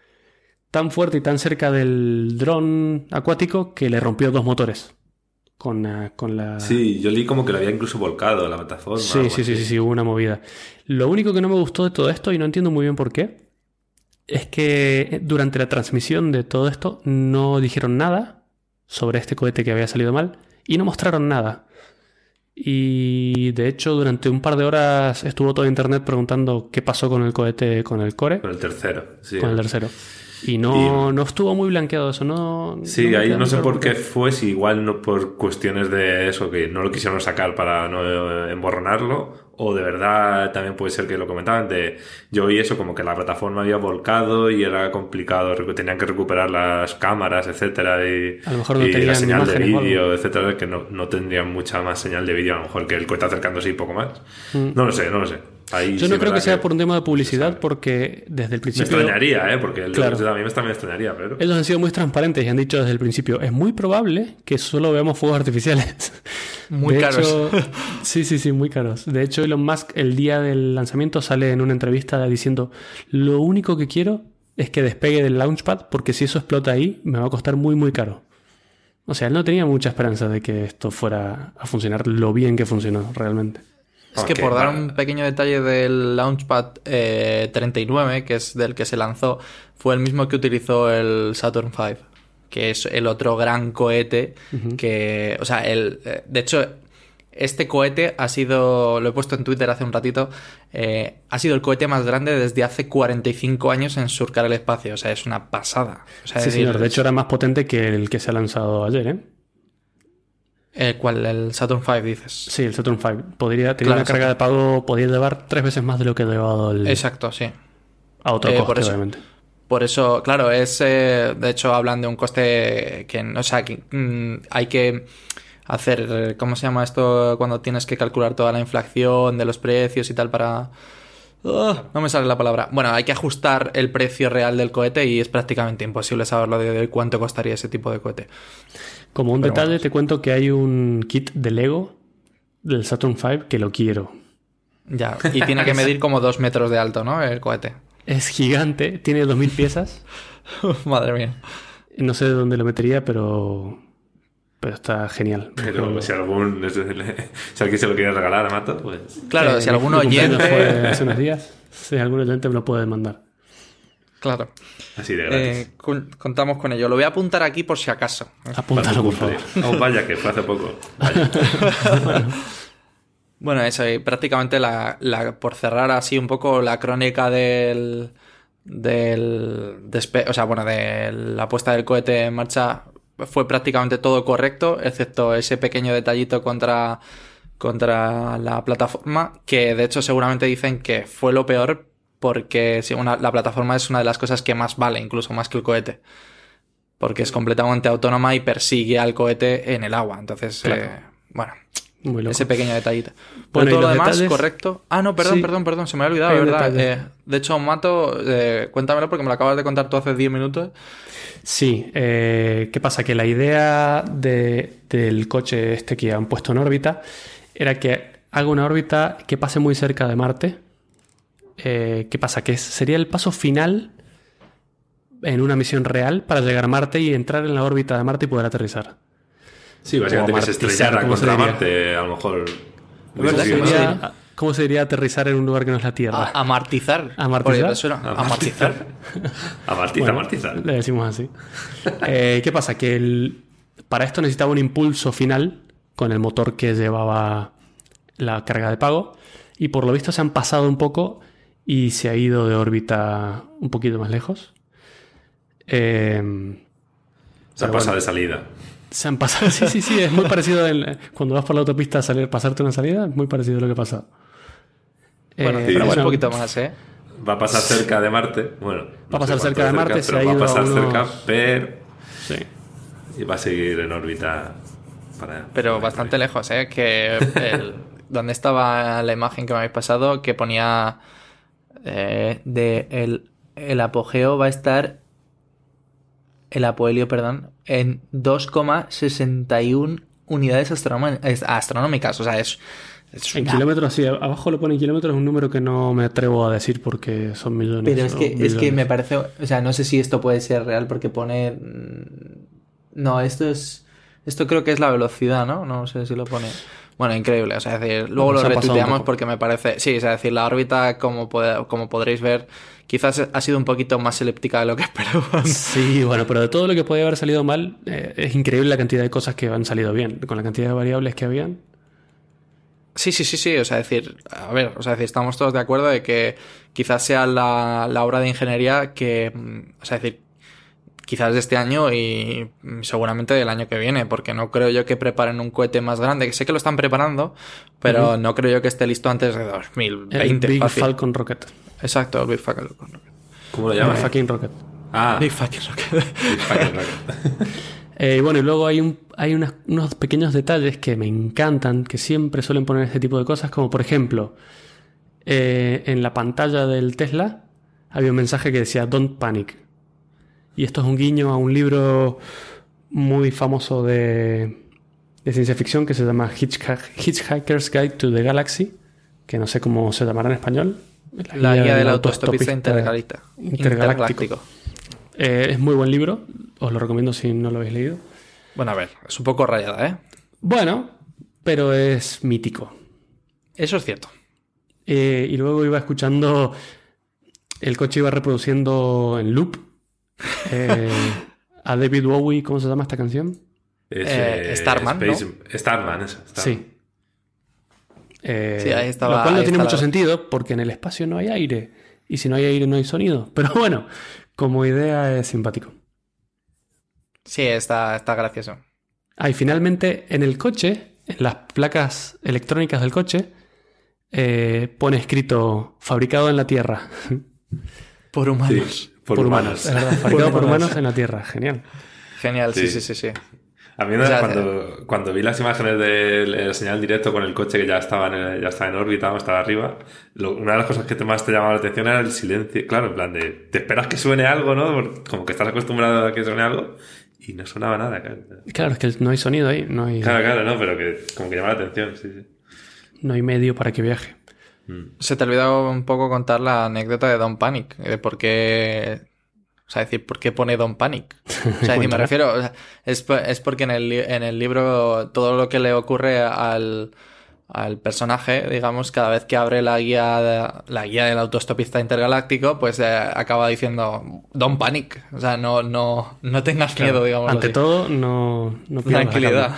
tan fuerte y tan cerca del dron acuático que le rompió dos motores. Con, eh, con, la... Sí, yo leí como que lo había incluso volcado la plataforma. Sí, sí, sí, sí, hubo una movida. Lo único que no me gustó de todo esto, y no entiendo muy bien por qué, es que durante la transmisión de todo esto no dijeron nada sobre este cohete que había salido mal y no mostraron nada. Y de hecho, durante un par de horas estuvo todo internet preguntando qué pasó con el cohete, con el core. Con el tercero, sí. Con el tercero. Y no, no estuvo muy blanqueado eso, ¿no? Sí, ahí no sé por qué fue, si igual no por cuestiones de eso, que no lo quisieron sacar para no emborronarlo, o de verdad también puede ser que lo comentaban de yo oí eso como que la plataforma había volcado y era complicado tenían que recuperar las cámaras etcétera y, a lo mejor no la señal de vídeo etcétera que no, no, tendrían mucha más señal de vídeo a lo mejor que el cohete acercándose y poco más mm. no lo sé no lo sé Ahí Yo sí no creo que sea por un tema de publicidad porque desde el Me principio... extrañaría, ¿eh? Porque el Claro. a mí me también me extrañaría, pero... Ellos han sido muy transparentes y han dicho desde el principio, es muy probable que solo veamos fuegos artificiales. Muy De caros. hecho- sí, sí, sí, muy caros. De hecho, Elon Musk el día del lanzamiento sale en una entrevista diciendo, lo único que quiero es que despegue del launchpad porque si eso explota ahí me va a costar muy, muy caro. O sea, él no tenía mucha esperanza de que esto fuera a funcionar lo bien que funcionó realmente. Es que por dar vale. un pequeño detalle del Launchpad eh, 39, que es del que se lanzó, fue el mismo que utilizó el Saturn V, que es el otro gran cohete que, o sea, el, eh, de hecho, este cohete ha sido, lo he puesto en Twitter hace un ratito, eh, ha sido el cohete más grande desde hace 45 años en surcar el espacio, o sea, es una pasada. O sea, Sí, señor. De hecho, era más potente que el que se ha lanzado ayer, ¿eh? Eh, ¿cuál? El Saturn V dices. Sí, el Saturn V. Podría tener Claro, una carga de pago, podría llevar tres veces más de lo que ha llevado el, Exacto, sí. a otro Eh, coste, por eso. obviamente. Por eso, claro, es. eh, de hecho, hablan de un coste que. O sea, que mm, hay que hacer. ¿Cómo se llama esto? Cuando tienes que calcular toda la inflación de los precios y tal para. Ah, no me sale la palabra. Bueno, hay que ajustar el precio real del cohete y es prácticamente imposible saberlo de, de cuánto costaría ese tipo de cohete. Como un Pero detalle, te cuento que hay un kit de Lego del Saturn V que lo quiero. Ya. Y tiene que medir como dos metros de alto, ¿no? El cohete. Es gigante, tiene 2.000 piezas. Madre mía. No sé de dónde lo metería, pero, pero está genial. Pero si algún... Si alguien se lo quiere regalar a Mato, pues... Claro, Eh, si algún mi cumpleaños fue oyente. hace unos días. Si algún oyente me lo puede mandar. Claro. Así de gratis. Eh, con- contamos con ello. Lo voy a apuntar aquí por si acaso. Apúntalo, por favor. Oh, vaya, que fue hace poco. Vaya. Bueno, eso, y prácticamente la, la- por cerrar así un poco la crónica del. del despe- o sea, bueno, de la puesta del cohete en marcha fue prácticamente todo correcto, excepto ese pequeño detallito contra, contra la plataforma, que de hecho seguramente dicen que fue lo peor porque una- la plataforma es una de las cosas que más vale, incluso más que el cohete. Porque es completamente autónoma y persigue al cohete en el agua. Entonces, Claro. eh, bueno, Muy loco. ese pequeño detallito. Bueno, Pero y todo lo demás, detalles- correcto. Ah, no, perdón, Sí. perdón, perdón, se me había olvidado, Hay ¿verdad? Eh, de hecho, Mato, eh, cuéntamelo porque me lo acabas de contar tú hace 10 minutos. Sí, ¿qué pasa? Que la idea de- del coche este que han puesto en órbita era que haga una órbita que pase muy cerca de Marte. Eh, ¿Qué pasa? Que sería el paso final en una misión real para llegar a Marte y entrar en la órbita de Marte y poder aterrizar. Sí, básicamente que se amartizar, estrellara ¿cómo se contra diría? Marte, a lo mejor... Más- Sería- ¿Cómo se diría aterrizar en un lugar que no es la Tierra? A- amartizar. ¿Amartizar? Amartizar. Amartiza, Bueno, amartiza. Le decimos así. Eh, ¿Qué pasa? Que el- para esto necesitaba un impulso final con el motor que llevaba la carga de pago. Y por lo visto se han pasado un poco y se ha ido de órbita un poquito más lejos. Eh, Se ha pero pasado bueno. de salida. se han pasado. Sí, sí, sí. Es muy parecido. en- cuando vas por la autopista a salir, pasarte una salida, es muy parecido a lo que pasa. Bueno, Eh, pero pero un poquito más, ¿eh? Va a pasar cerca de Marte. Bueno, Va a pasar cerca de Marte, se pero ha va a ido a pasar unos- cerca, pero... sí. Y va a seguir en órbita para... Pero para- bastante lejos, ¿eh? Que el- donde estaba la imagen que me habéis pasado, que ponía eh, de el, el apogeo va a estar el apohelio, perdón, en 2,61 unidades astronómi- es- astronómicas. O sea, es, es En una- kilómetros, sí, abajo lo pone en kilómetros, es un número que no me atrevo a decir porque son millones. Pero es que, es que me parece, o sea, no sé si esto puede ser real porque pone... No, esto es... Esto creo que es la velocidad, ¿no? No sé si lo pone... Bueno, increíble, o sea, es decir, luego lo retuiteamos porque me parece... Sí, o sea, es decir, la órbita, como, pode- como podréis ver, quizás ha sido un poquito más elíptica de lo que esperaban. Sí, bueno, pero de todo lo que podía haber salido mal, eh, es increíble la cantidad de cosas que han salido bien. Con la cantidad de variables que habían. Sí, sí, sí, sí. O sea, decir, a ver, o sea, decir, estamos todos de acuerdo de que quizás sea la, la obra de ingeniería que, mm, o sea, decir, quizás de este año y seguramente del año que viene, porque no creo yo que preparen un cohete más grande, que sé que lo están preparando, pero no creo yo que esté listo antes de El 2020. Big fácil. Falcon Rocket. Exacto, el Big Falcon. ¿Cómo lo Big llamas? fucking Rocket. Ah, Big Falcon Rocket. Big fucking rocket. Eh, y bueno, y luego hay, un, hay unas- unos pequeños detalles que me encantan, que siempre suelen poner este tipo de cosas, como por ejemplo, eh, en la pantalla del Tesla había un mensaje que decía Don't Panic. Y esto es un guiño a un libro muy famoso de, de ciencia ficción que se llama Hitchhiker's Guide to the Galaxy, que no sé cómo se llamará en español. La, guía, del autostopista intergaláctico. intergaláctico. Eh, es muy buen libro, os lo recomiendo si no lo habéis leído. Bueno, a ver, es un poco rayada, ¿eh? Bueno, pero es mítico. Eso es cierto. Eh, y luego iba escuchando, el coche iba reproduciendo en loop eh, a David Bowie, ¿cómo se llama esta canción? Starman. Starman, eso. Sí. sí, ahí estaba. Lo cual no tiene mucho sentido porque en el espacio no hay aire. Y si no hay aire no hay sonido. Pero bueno, como idea es simpático. Sí, está, está gracioso. Ah, y finalmente en el coche, en las placas electrónicas del coche, eh, pone escrito fabricado en la Tierra. Por humanos. Por, humanos. fabricado por humanos en la Tierra. Genial. Genial, sí, sí, sí, sí. A mí cuando, cuando vi las imágenes del señal directo con el coche que ya estaba en, ya estaba en órbita, estaba arriba, una de las cosas que más te llamaba la atención era el silencio. Claro, en plan de, te esperas que suene algo, ¿no? Como que estás acostumbrado a que suene algo y no sonaba nada. Claro, es que no hay sonido ahí. No hay... Claro, claro, no, pero que como que llama la atención, sí, sí. No hay medio para que viaje. Mm. Se te ha olvidado un poco contar la anécdota de Don Panic, de por qué o sea, decir, ¿por qué pone Don Panic? O sea, me refiero, es, es, porque en el, en el libro todo lo que le ocurre al, al personaje, digamos, cada vez que abre la guía, la guía del autostopista intergaláctico, pues eh, acaba diciendo Don Panic. O sea, no, no, no tengas miedo, digamos. Ante todo, no, no Tranquilidad.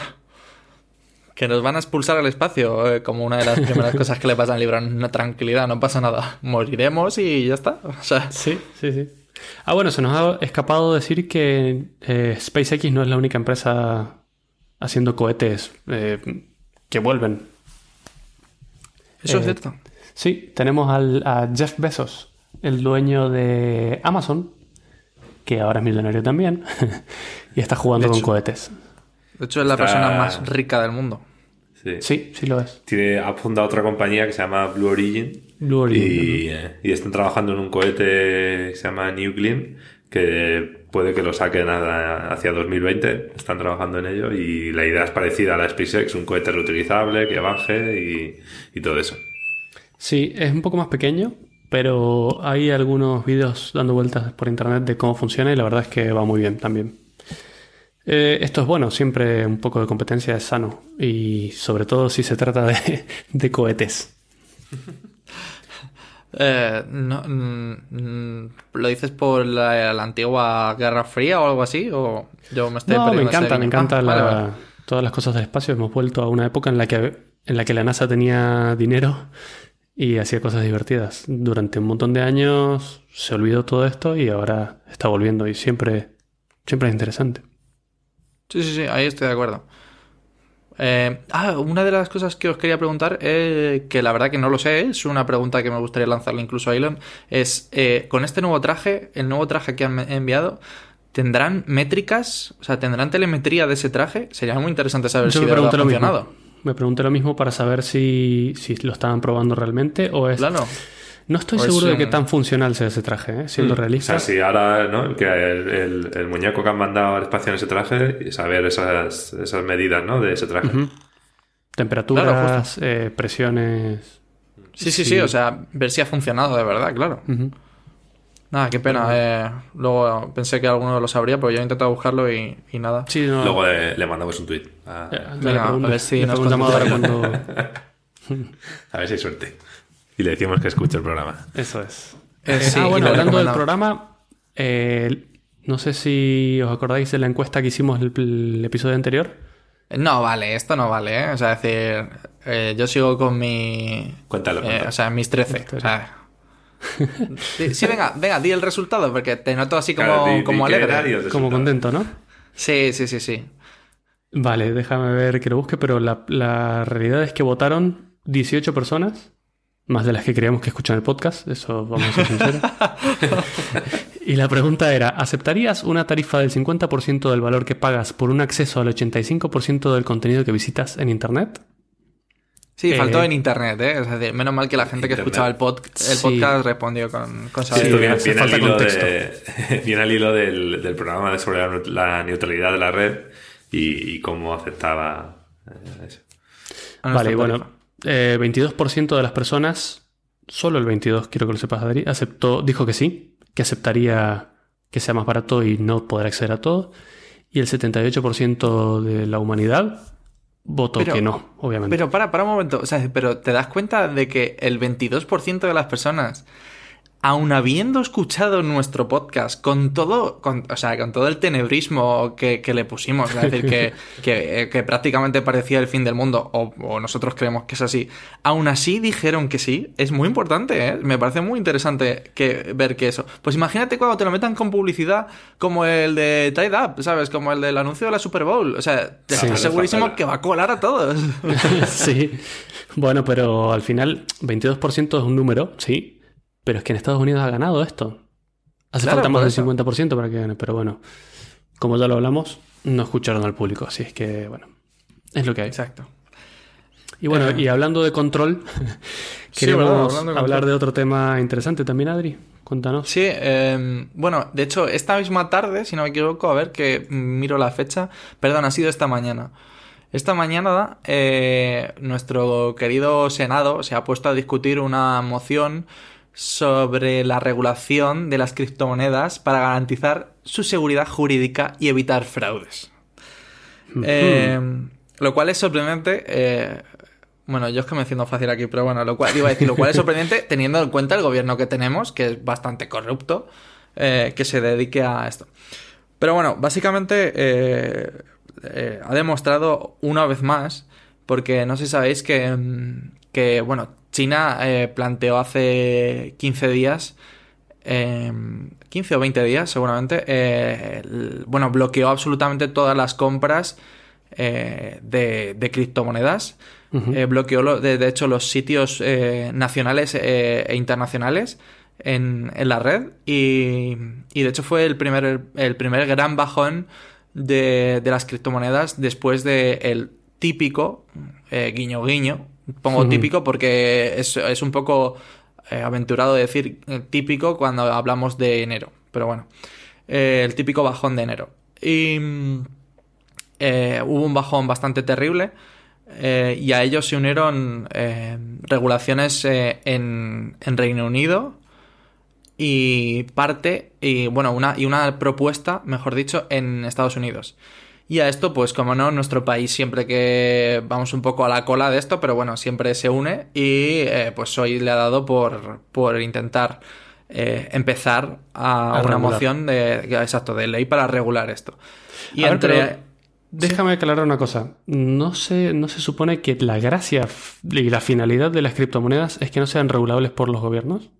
Que nos van a expulsar al espacio, eh, como una de las primeras cosas que le pasa al libro. No, tranquilidad, no pasa nada. Moriremos y ya está. O sea, sí, sí, sí. Ah, bueno, se nos ha escapado decir que eh, SpaceX no es la única empresa haciendo cohetes eh, que vuelven. Eso es cierto. Sí, tenemos al, a Jeff Bezos, el dueño de Amazon, que ahora es millonario también, y está jugando con cohetes. De hecho, es la persona más rica del mundo. Sí. sí, lo es. Tiene, ha fundado otra compañía que se llama Blue Origin. Blue Origin. Eh, y, están trabajando en un cohete que se llama New Gleam, que puede que lo saquen hacia 2020. Están trabajando en ello y la idea es parecida a la SpaceX, un cohete reutilizable que baje y, y todo eso. Sí, es un poco más pequeño, pero hay algunos vídeos dando vueltas por internet de cómo funciona y la verdad es que va muy bien también. Eh, esto es bueno, siempre un poco de competencia es sano y sobre todo si se trata de, cohetes. Eh, mm, ¿Lo dices por la, antigua Guerra Fría o algo así? ¿O yo me estoy no, me encanta, me encanta ah, todas las cosas del espacio. Hemos vuelto a una época en la que, en la, que la NASA tenía dinero y hacía cosas divertidas. Durante un montón de años se olvidó todo esto y ahora está volviendo y siempre, siempre es interesante. Sí, sí, sí, ahí estoy de acuerdo. Eh, ah, una de las cosas que os quería preguntar, eh, que la verdad que no lo sé, es una pregunta que me gustaría lanzarle incluso a Elon, es, eh, con este nuevo traje, el nuevo traje que han enviado, ¿tendrán métricas? O sea, ¿tendrán telemetría de ese traje? Sería muy interesante saber si me ha funcionado. Me pregunté lo mismo para saber si, si lo estaban probando realmente o es... Claro. No estoy seguro de qué tan funcional sea ese traje, ¿eh? siendo mm. realista. O sea, si ahora, ¿no? Que el, muñeco que han mandado al espacio en ese traje y saber esas, esas medidas, ¿no? De ese traje. Temperaturas, eh, presiones. Sí, sí, sí, o sea, ver si ha funcionado de verdad, claro. Nada, qué pena. Eh, luego pensé que alguno lo sabría, pero yo he intentado buscarlo y, nada. Luego le, mandamos un tweet. A, a ver si nos cuando... a ver si hay suerte y le decimos que escuche el programa. Eso es. Eh, ah, bueno, hablando del programa, eh, no sé si os acordáis de la encuesta que hicimos el, el episodio anterior. No vale, esto no vale, ¿eh? O sea, decir, eh, yo sigo con mi... Cuéntalo. o sea, mis 13. O sea, sí, venga, venga, di el resultado, porque te noto así como, como alegre. Como contento, ¿no? Sí, sí, sí, sí. Vale, déjame ver que lo busque, pero la, la realidad es que votaron 18 personas más de las que creíamos que escuchan el podcast, eso vamos a ser sinceros. y la pregunta era, ¿aceptarías una tarifa del 50% del valor que pagas por un acceso al 85% del contenido que visitas en Internet? Sí, faltó Eh, en internet, ¿eh? Es decir, menos mal que la gente que Internet. escuchaba el, pod- el Sí. podcast respondió con, con Sí, saber. esto viene, hace viene al falta hilo, contexto. de- viene al hilo del, del programa de sobre la, neut- la neutralidad de la red y, y cómo afectaba eh, eso. Vale, bueno. Eh, 22% de las personas, solo el 22, quiero que lo sepas, Adri, aceptó, dijo que sí, que aceptaría que sea más barato y no poder acceder a todo. Y el 78% de la humanidad votó Pero- que no, obviamente. Pero para, para un momento, o sea, pero te das cuenta de que el 22% de las personas, aun habiendo escuchado nuestro podcast con todo, con, o sea, con todo el tenebrismo que, que le pusimos, es decir, que, que, eh, que prácticamente parecía el fin del mundo, o, o nosotros creemos que es así, aún así dijeron que sí, es muy importante, ¿eh? me parece muy interesante que, ver que eso. Pues imagínate cuando te lo metan con publicidad como el de Tide Up, ¿sabes? Como el del anuncio de la Super Bowl, o sea, te Sí. estás segurísimo que va a colar a todos. sí. Bueno, pero al final, 22% es un número, sí. Pero es que en Estados Unidos ha ganado esto. Hace Claro, falta más del eso. 50% para que gane. Pero bueno, como ya lo hablamos, no escucharon al público. Así es que, bueno, es lo que hay. Exacto. Y bueno, Eh. y hablando de control, queremos hablar control. de otro tema interesante también, Adri. Cuéntanos. Sí, eh, bueno, de hecho, esta misma tarde, si no me equivoco, a ver que miro la fecha, perdón, ha sido esta mañana. Esta mañana eh, nuestro querido Senado se ha puesto a discutir una moción sobre la regulación de las criptomonedas para garantizar su seguridad jurídica y evitar fraudes. Eh, lo cual es sorprendente. eh, bueno, yo es que me siento fácil aquí, pero bueno, lo cual iba a decir, lo cual es sorprendente teniendo en cuenta el gobierno que tenemos, que es bastante corrupto, eh, que se dedique a esto. Pero bueno, básicamente eh, eh, ha demostrado una vez más, porque no sé si sabéis que, mm, que bueno, China eh, planteó hace 15 días eh, 15 o 20 días seguramente, eh, el- bueno, bloqueó absolutamente todas las compras eh, de, de criptomonedas. Bloqueó, lo- de, de hecho, los sitios nacionales e internacionales en, en la red. Y, y, de hecho fue el primer, el primer gran bajón de, de las criptomonedas después del el típico, eh, guiño guiño, pongo típico porque es, es un poco eh, aventurado decir eh, típico cuando hablamos de enero. Pero bueno, eh, el típico bajón de enero. Y mm, eh, hubo un bajón bastante terrible. y a ellos se unieron regulaciones en, en Reino Unido y parte, y bueno, una, y una propuesta, mejor dicho, en Estados Unidos. Y a esto, pues como no, nuestro país siempre que vamos un poco a la cola de esto, pero bueno, siempre se une y eh, pues hoy le ha dado por, por intentar eh, empezar a, A una regular. moción de, exacto, de ley para regular esto. Y A entre... Déjame aclarar una cosa. No se, no se supone que la gracia y la finalidad de las criptomonedas es que no sean regulables por los gobiernos.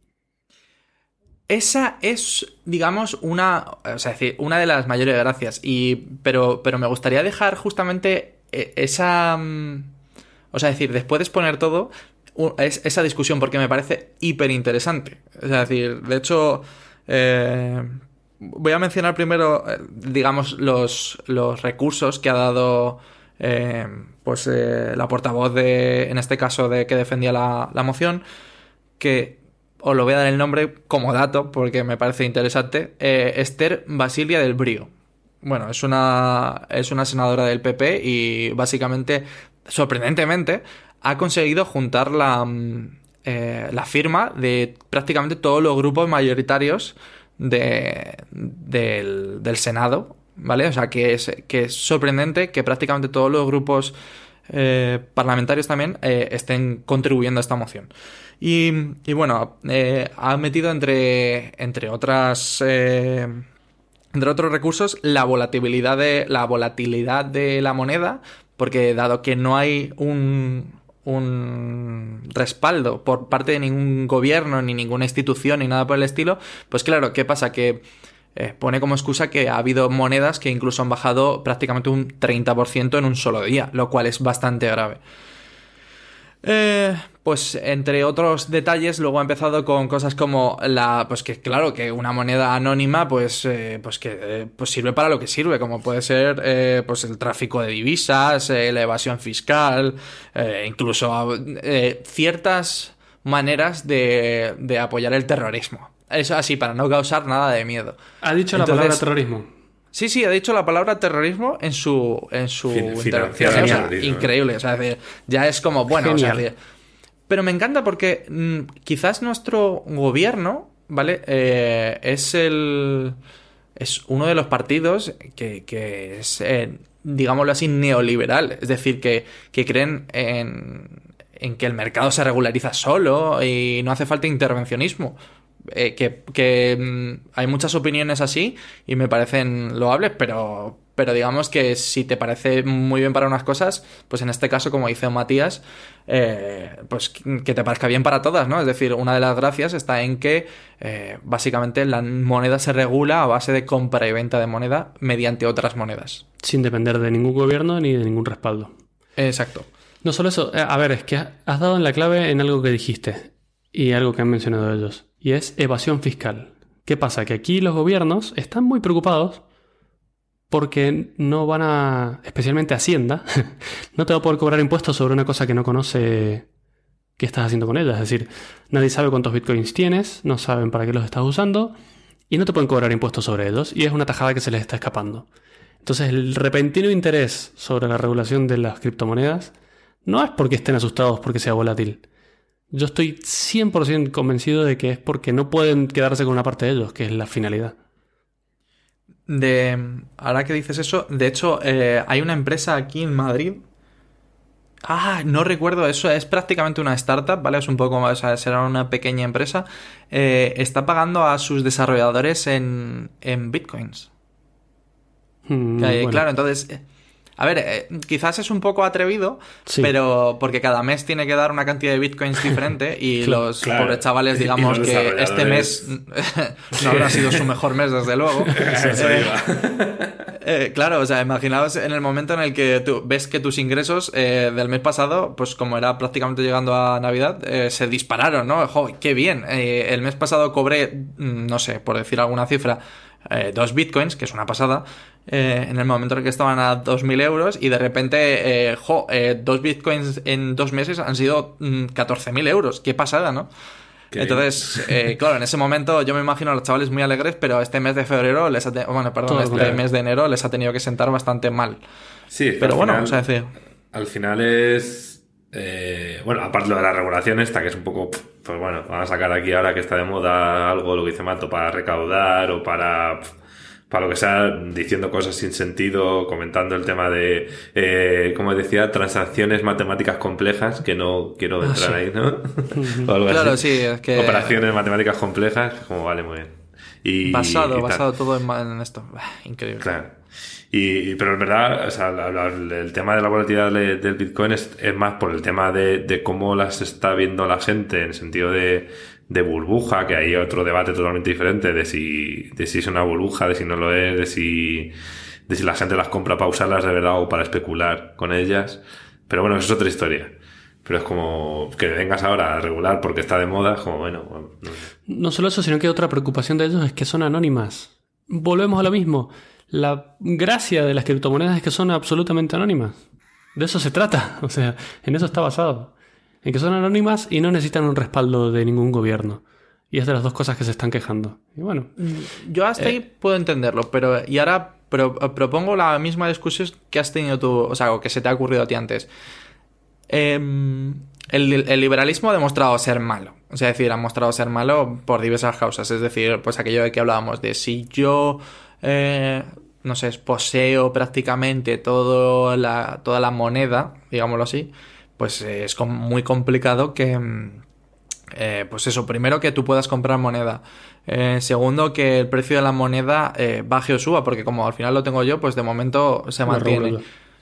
Esa es, digamos, una, o sea, una de las mayores gracias. Y, pero, pero me gustaría dejar justamente eh, esa, mm, o sea, decir, después de exponer todo, esa discusión porque me parece hiper interesante. Es decir, de hecho, eh, voy a mencionar primero, eh, digamos, los, los recursos que ha dado, eh, pues, la portavoz de, en este caso, de que defendía la, la moción, que os lo voy a dar el nombre como dato porque me parece interesante. eh, Esther Basilia del Brío. Bueno, es una, es una senadora del PP y básicamente, sorprendentemente, ha conseguido juntar la, mm, eh, la firma de prácticamente todos los grupos mayoritarios de, del, del Senado, ¿vale? O sea, que es, que es sorprendente que prácticamente todos los grupos eh, parlamentarios también eh, estén contribuyendo a esta moción. Y, bueno, eh, ha metido entre, entre otras. eh, entre otros recursos, la volatilidad de. la volatilidad de la moneda. Porque dado que no hay un, un respaldo por parte de ningún gobierno, ni ninguna institución, ni nada por el estilo, pues claro, ¿qué pasa? Que eh, pone como excusa que ha habido monedas que incluso han bajado prácticamente un 30% en un solo día, lo cual es bastante grave. Eh, pues entre otros detalles, luego ha empezado con cosas como la. Pues que claro, que una moneda anónima, pues, eh, pues que eh, pues sirve para lo que sirve, como puede ser eh, pues el tráfico de divisas, eh, la evasión fiscal, incluso ciertas maneras de, de apoyar el terrorismo. Eso así, para no causar nada de miedo. Ha dicho la palabra terrorismo. Sí, sí, ha dicho la palabra terrorismo en su, en su Fin- intervención. financiar O sea, el terrorismo, increíble. O sea, es decir, ya es como, bueno, o sea, Genial. es decir, pero me encanta porque mm, quizás nuestro gobierno, ¿vale? Eh, es el. Es uno de los partidos que, que es, eh, digámoslo así, neoliberal. Es decir, que, que creen en, en que el mercado se regulariza solo y no hace falta intervencionismo. Eh, que que, mm, hay muchas opiniones así y me parecen loables, pero, pero digamos que si te parece muy bien para unas cosas, pues en este caso, como dice Matías, eh, pues que te parezca bien para todas, ¿no? Es decir, una de las gracias está en que eh, básicamente la moneda se regula a base de compra y venta de moneda mediante otras monedas. Sin depender de ningún gobierno ni de ningún respaldo. Exacto. No solo eso, a ver, es que has dado en la clave en algo que dijiste y algo que han mencionado ellos, y es evasión fiscal. ¿Qué pasa? Que aquí los gobiernos están muy preocupados porque no van a, especialmente Hacienda, no te va a poder cobrar impuestos sobre una cosa que no conoce qué estás haciendo con ella. Es decir, nadie sabe cuántos bitcoins tienes, no saben para qué los estás usando y no te pueden cobrar impuestos sobre ellos y es una tajada que se les está escapando. Entonces el repentino interés sobre la regulación de las criptomonedas no es porque estén asustados porque sea volátil. Yo estoy 100% convencido de que es porque no pueden quedarse con una parte de ellos, que es la finalidad. De, ahora que dices eso, de hecho, eh, hay una empresa aquí en Madrid. Ah, no recuerdo eso, es prácticamente una startup, ¿vale? Es un poco más, o sea, será una pequeña empresa. Eh, está pagando a sus desarrolladores en, en bitcoins. Mm, Eh, bueno, Claro, entonces. A ver, eh, quizás es un poco atrevido, Sí. pero porque cada mes tiene que dar una cantidad de bitcoins diferente y los claro. pobres chavales, digamos que este mes no habrá sido su mejor mes, desde luego. Eso Eh, eh, claro, o sea, imaginaos en el momento en el que tú ves que tus ingresos eh, del mes pasado, pues como era prácticamente llegando a Navidad, eh, se dispararon, ¿no? ¡Jo, qué bien! Eh, el mes pasado cobré, mm, no sé, por decir alguna cifra, eh, dos bitcoins, que es una pasada, eh, en el momento en el que estaban a 2.000 euros y de repente, eh, jo, eh, dos bitcoins en dos meses han sido mm, 14.000 euros. ¡Qué pasada, ¿no? Qué Entonces, eh, claro, en ese momento yo me imagino a los chavales muy alegres, pero este mes de febrero les ha bueno, perdón, Todo este claro. mes de enero les ha tenido que sentar bastante mal. Sí, Pero bueno, final- o sea, decir, Al final es. eh, bueno, aparte lo de la regulación esta, que es un poco. Pues bueno, vamos a sacar aquí ahora que está de moda algo, lo que dice Mato, para recaudar o para. Para lo que sea, diciendo cosas sin sentido, comentando el tema de, eh, como decía, transacciones matemáticas complejas, que no quiero entrar sí. ahí, ¿no? o algo Claro, así. sí, es que- Operaciones matemáticas complejas, como vale muy bien. Y, basado, y basado todo en, ma- en esto. Bah, Increíble. Claro. Y, y- pero en verdad, o sea, la- la- el tema de la volatilidad de- del Bitcoin es, es más por el tema de, de cómo las está viendo la gente en el sentido de, de burbuja, que hay otro debate totalmente diferente de si, de si es una burbuja, de si no lo es, de si, de si la gente las compra para usarlas de verdad o para especular con ellas. Pero bueno, eso es otra historia. Pero es como que vengas ahora a regular porque está de moda, como bueno, no. No solo eso, sino que otra preocupación de ellos es que son anónimas. Volvemos a lo mismo. La gracia de las criptomonedas es que son absolutamente anónimas. De eso se trata. O sea, en eso está basado. En que son anónimas y no necesitan un respaldo de ningún gobierno. Y es de las dos cosas que se están quejando. Y bueno, Yo hasta ahí puedo entenderlo, pero y ahora pro- propongo la misma discusión que has tenido tú, o sea, o que se te ha ocurrido a ti antes. Em, el, el liberalismo ha demostrado ser malo. O sea, es decir, ha mostrado ser malo por diversas causas. Es decir, pues aquello de que hablábamos de si yo, eh, no sé, poseo prácticamente todo la, toda la moneda, digámoslo así, pues eh, es muy complicado que... mm, eh, pues eso, primero que tú puedas comprar moneda. Eh, segundo, que el precio de la moneda eh, baje o suba, porque como al final lo tengo yo, pues de momento se mantiene.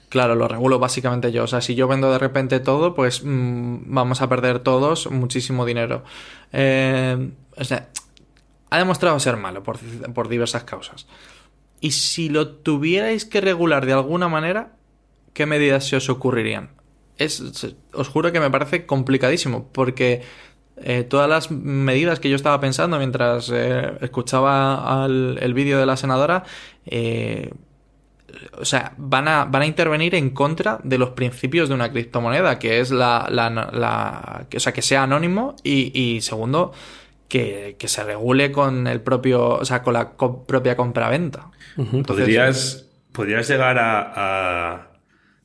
Claro, lo regulo básicamente yo. O sea, si yo vendo de repente todo, pues mm, vamos a perder todos muchísimo dinero. Eh, o sea, ha demostrado ser malo por, por diversas causas. Y si lo tuvierais que regular de alguna manera, ¿qué medidas se os ocurrirían? Es, os juro que me parece complicadísimo, porque eh, todas las medidas que yo estaba pensando mientras eh, escuchaba el vídeo de la senadora, eh, o sea, van a, van a intervenir en contra de los principios de una criptomoneda, que es la, la, o sea, que sea anónimo y, y segundo, que, se regule con el propio, o sea, con la propia compraventa. ¿Podrías, ¿Podrías llegar a,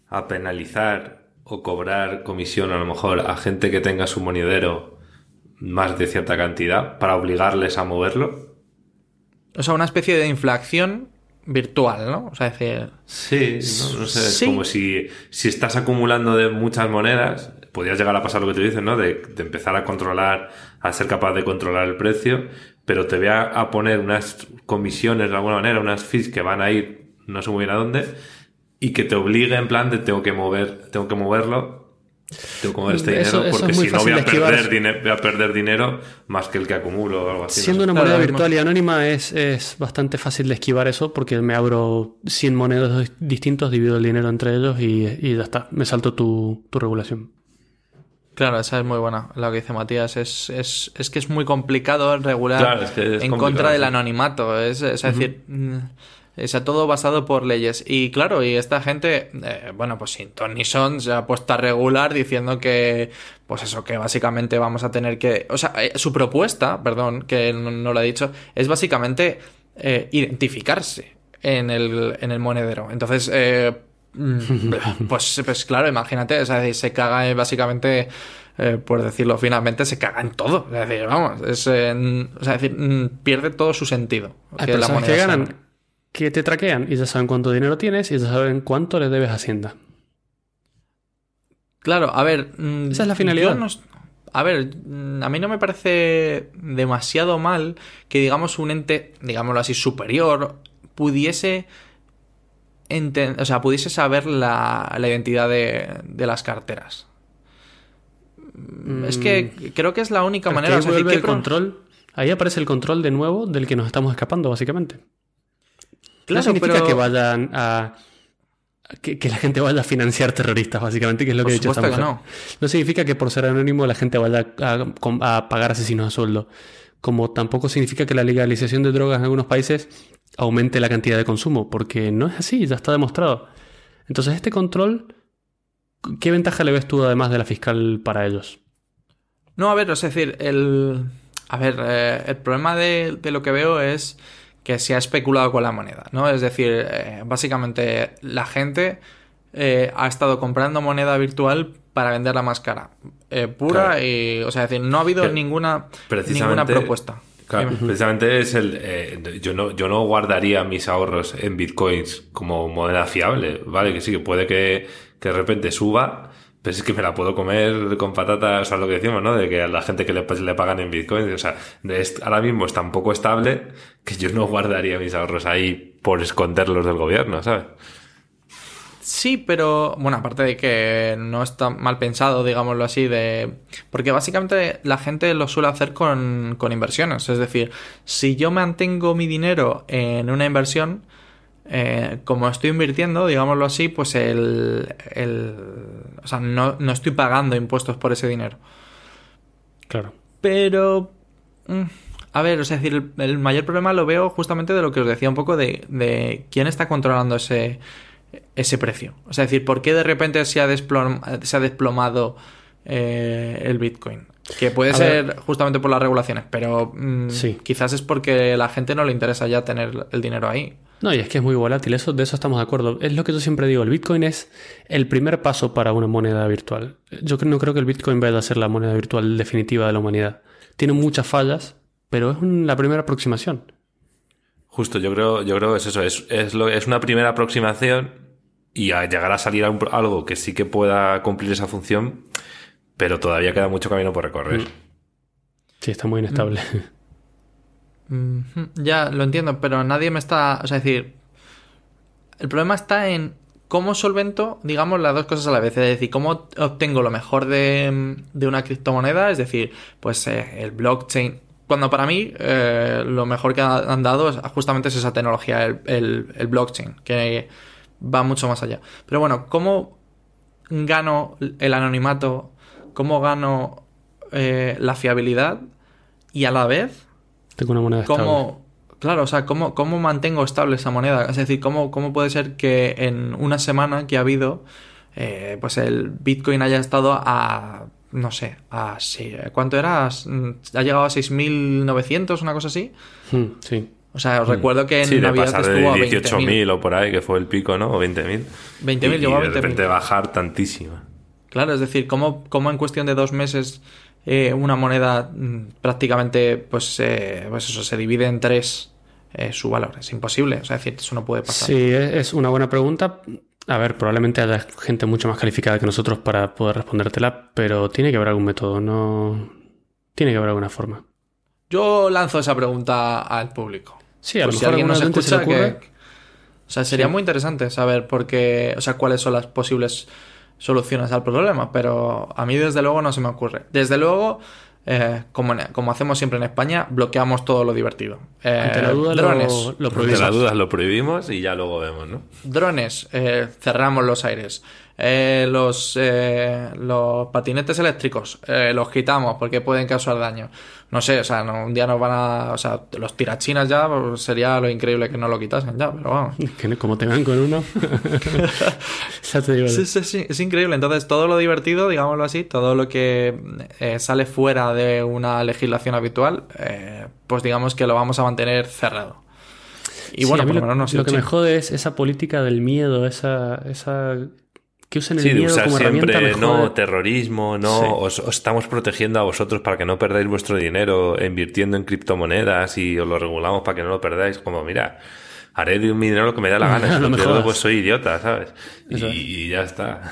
a, penalizar o cobrar comisión a lo mejor a gente que tenga su monedero más de cierta cantidad para obligarles a moverlo? O sea, una especie de inflación virtual, ¿no? O sea, decir... Sí, no, sé, es como si, si estás acumulando de muchas monedas, podrías llegar a pasar lo que tú dices, ¿no? De, empezar a controlar, a ser capaz de controlar el precio, pero te voy a, poner unas comisiones de alguna manera, unas fees que van a ir no sé muy bien a dónde, y que te obligue en plan de tengo que mover, tengo que moverlo tengo que mover este dinero porque si no voy a, perder voy a perder dinero más que el que acumulo o algo así. Siendo una moneda virtual y anónima es, es, bastante fácil de esquivar eso porque me abro 100 monedas distintos, divido el dinero entre ellos y, y ya está, me salto tu, tu regulación. Claro, esa es muy buena. Lo que dice Matías es, es, es que es muy complicado regular en contra del anonimato. Es, es decir, mm, es todo basado por leyes. Y claro, y esta gente, eh, bueno, pues sin Tony Son se ha puesto a regular diciendo que, pues eso, que básicamente vamos a tener que. O sea, eh, su propuesta, perdón, que no, lo ha dicho, es básicamente eh, identificarse en el, en el monedero. Entonces, Mm, pues, pues claro, imagínate, o sea, se caga básicamente, eh, por decirlo finalmente, se caga en todo. Es decir, vamos, es, o sea, decir, mm, pierde todo su sentido. Hay que personas que ganan, que te traquean y ya saben cuánto dinero tienes y ya saben cuánto le debes a Hacienda. Claro, a ver. Mm, Esa es la finalidad. a ver, a mí no me parece demasiado mal que, digamos, un ente, digámoslo así, superior, pudiese o sea, pudiese saber la, identidad de, las carteras. Es que mm. creo que es la única manera. de el control. Ahí aparece el control de nuevo del que nos estamos escapando, básicamente. Claro, no significa que vayan a. Que, la gente vaya a financiar terroristas, básicamente, que es lo que he dicho esta no. no significa que por ser anónimo la gente vaya a, a pagar asesinos a sueldo. Como tampoco significa que la legalización de drogas en algunos países aumente la cantidad de consumo, porque no es así, ya está demostrado. Entonces, este control, ¿qué ventaja le ves tú además de la fiscal para ellos? No, a ver, es decir, el. A ver, eh, el problema de, lo que veo es que se ha especulado con la moneda, ¿no? Es decir, eh, básicamente la gente eh, ha estado comprando moneda virtual para venderla más cara. pura y. O sea, es decir, no ha habido ninguna, ninguna propuesta precisamente es el. Eh, yo, no, yo no guardaría mis ahorros en bitcoins como moneda fiable, ¿vale? Que sí, que puede que, de repente suba, pero es que me la puedo comer con patatas, o sea, lo que decimos, ¿no? De que a la gente que le, pues, pagan en bitcoins, o sea, ahora mismo es tan poco estable que yo no guardaría mis ahorros ahí por esconderlos del gobierno, ¿sabes? Sí, pero bueno, aparte de que no está mal pensado, digámoslo así, de... Porque básicamente la gente lo suele hacer con, inversiones. Es decir, si yo mantengo mi dinero en una inversión, eh, como estoy invirtiendo, digámoslo así, pues el... el o sea, no, estoy pagando impuestos por ese dinero. Claro. Pero... Mm, a ver, o sea, decir, el, mayor problema lo veo justamente de lo que os decía un poco de, de quién está controlando ese ese precio. O sea, es decir, ¿por qué de repente se ha, se ha desplomado eh, el Bitcoin? Que puede ser justamente por las regulaciones, pero mm, quizás es porque la gente no le interesa ya tener el dinero ahí. No, y es que es muy volátil, eso, de eso estamos de acuerdo. Es lo que yo siempre digo, el Bitcoin es el primer paso para una moneda virtual. Yo no creo que el Bitcoin vaya a ser la moneda virtual definitiva de la humanidad. Tiene muchas fallas, pero es la primera aproximación. Justo, yo creo, yo creo que es eso, es, es, lo, es una primera aproximación y a llegar a salir a algo que sí que pueda cumplir esa función, pero todavía queda mucho camino por recorrer. Sí, está muy inestable. Mm. Ya, lo entiendo, pero nadie me está. O sea, decir. El problema está en cómo solvento, digamos, las dos cosas a la vez. Es decir, cómo obtengo lo mejor de, de una criptomoneda, es decir, pues eh, el blockchain. Cuando para mí eh, lo mejor que han dado justamente es esa tecnología, el, el blockchain, que va mucho más allá. Pero bueno, ¿cómo gano el anonimato? ¿Cómo gano eh, la fiabilidad? Y a la vez, Tengo una moneda estable. ¿cómo, claro, o sea, ¿cómo, cómo mantengo estable esa moneda? Es decir, ¿cómo, cómo puede ser que en una semana que ha habido, eh, pues el Bitcoin haya estado a, no sé, a, sí, ¿cuánto era? ¿Ha llegado a 6.900, una cosa así? Hmm, sí. O sea, os recuerdo que en Sí, de Navidad pasar estuvo a de 20.000. 18.000 o por ahí, que fue el pico, ¿no? O 20.000. 20.000 Y- llegó a y de 20.000. repente bajar tantísimo. Claro, es decir, ¿cómo, cómo en cuestión de dos meses eh, una moneda mm, prácticamente, pues, eh, pues eso, se divide en tres eh, su valor? Es imposible, o sea, es decir, eso no puede pasar. Sí, es una buena pregunta. A ver, probablemente haya gente mucho más calificada que nosotros para poder respondértela, pero tiene que haber algún método, no. Tiene que haber alguna forma. Yo lanzo esa pregunta al público. Sí, a lo si mejor alguien alguna nos se escucha que... O sea, sería Sí. muy interesante saber por qué, o sea, cuáles son las posibles soluciones al problema, pero a mí desde luego no se me ocurre. Desde luego, eh, como, en- como hacemos siempre en España, bloqueamos todo lo divertido. Eh, Ante la duda lo- drones, lo, De prohibimos. las dudas lo prohibimos y ya luego vemos, ¿no? drones, eh, cerramos los aires. Eh, los, eh, los patinetes eléctricos, eh, los quitamos porque pueden causar daño. No sé, o sea, no- un día nos van a. O sea, los tirachinas ya pues, sería lo increíble que no lo quitasen ya, pero vamos. Que como te vean con uno. Sí, sí, sí, es increíble. Entonces, todo lo divertido, digámoslo así, todo lo que eh, sale fuera de una legislación habitual, eh, pues digamos que lo vamos a mantener cerrado. Y Sí, bueno, a mí por lo menos no lo que me jode es esa política del miedo, esa. esa que usen el Sí, de miedo usar como siempre no terrorismo, no Sí. os, os estamos protegiendo a vosotros para que no perdáis vuestro dinero invirtiendo en criptomonedas y os lo regulamos para que no lo perdáis. Como, mira, haré de mi dinero lo que me da la gana. No Si pues soy idiota, ¿sabes? Y, Eso es. y ya está.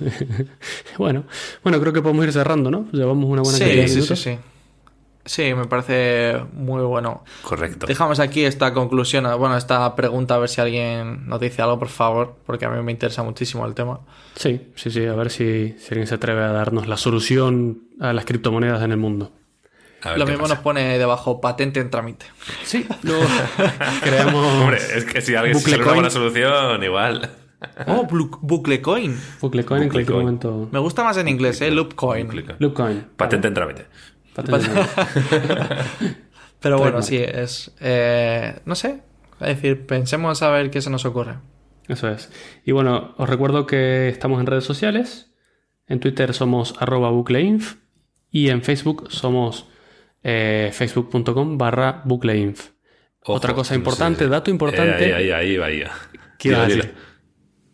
Bueno, bueno, creo que podemos ir cerrando, ¿no? Llevamos una buena Sí, cantidad de sí, sí. Sí, me parece muy bueno. Correcto. Dejamos aquí esta conclusión, bueno, esta pregunta, a ver si alguien nos dice algo, por favor, porque a mí me interesa muchísimo el tema. Sí, sí, sí. A ver si, si alguien se atreve a darnos la solución a las criptomonedas en el mundo. Lo mismo pasa. nos pone debajo patente en trámite. Sí, luego creamos Hombre, es que si alguien se una coin. buena solución, igual. Oh, Blu- Buclecoin. Buclecoin en cualquier momento. Me gusta más en inglés, ¿eh? Loopcoin. Loopcoin. Patente en trámite. Patente. Pero bueno, Trademark. sí, es... eh, no sé. Es decir, pensemos a ver qué se nos ocurre. Eso es. Y bueno, os recuerdo que estamos en redes sociales. En Twitter somos arroba bucleinf y en Facebook somos eh, facebook.com barra bucleinf. Ojo, Otra cosa no importante, sé. dato importante. Eh, ahí, ahí, ahí, ahí. ¿Qué Dilo, dilo.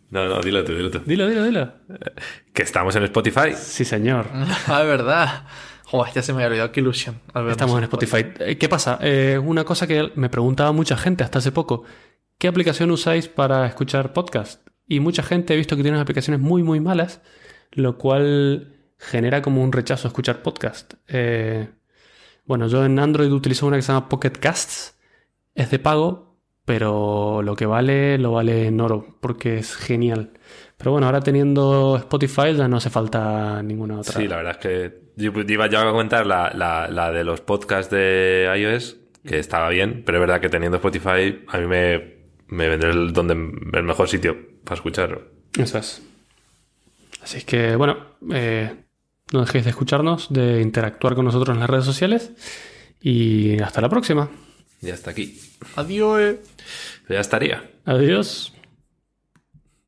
No, no, dilo tú, dilo tú. Dilo, dilo, dilo. Que estamos en Spotify. Sí, señor. ah, es verdad. Joder, ya se me había olvidado. Qué ilusión. Estamos en Spotify. Eh, ¿Qué pasa? Eh, una cosa que me preguntaba mucha gente hasta hace poco. ¿Qué aplicación usáis para escuchar podcast? Y mucha gente he visto que tiene unas aplicaciones muy, muy malas, lo cual genera como un rechazo a escuchar podcast. Eh, bueno, yo en Android utilizo una que se llama Pocket Casts. Es de pago, pero lo que vale, lo vale en oro, porque es genial. Pero bueno, ahora teniendo Spotify ya no hace falta ninguna otra. Sí, la verdad es que yo iba yo a comentar la, la, la de los podcasts de iOS, que estaba bien, pero es verdad que teniendo Spotify a mí me, me vendrá el, donde, el mejor sitio para escucharlo. Eso es. Así es que, bueno, eh, no dejéis de escucharnos, de interactuar con nosotros en las redes sociales y hasta la próxima. Y hasta aquí. Adiós. Ya estaría. Adiós.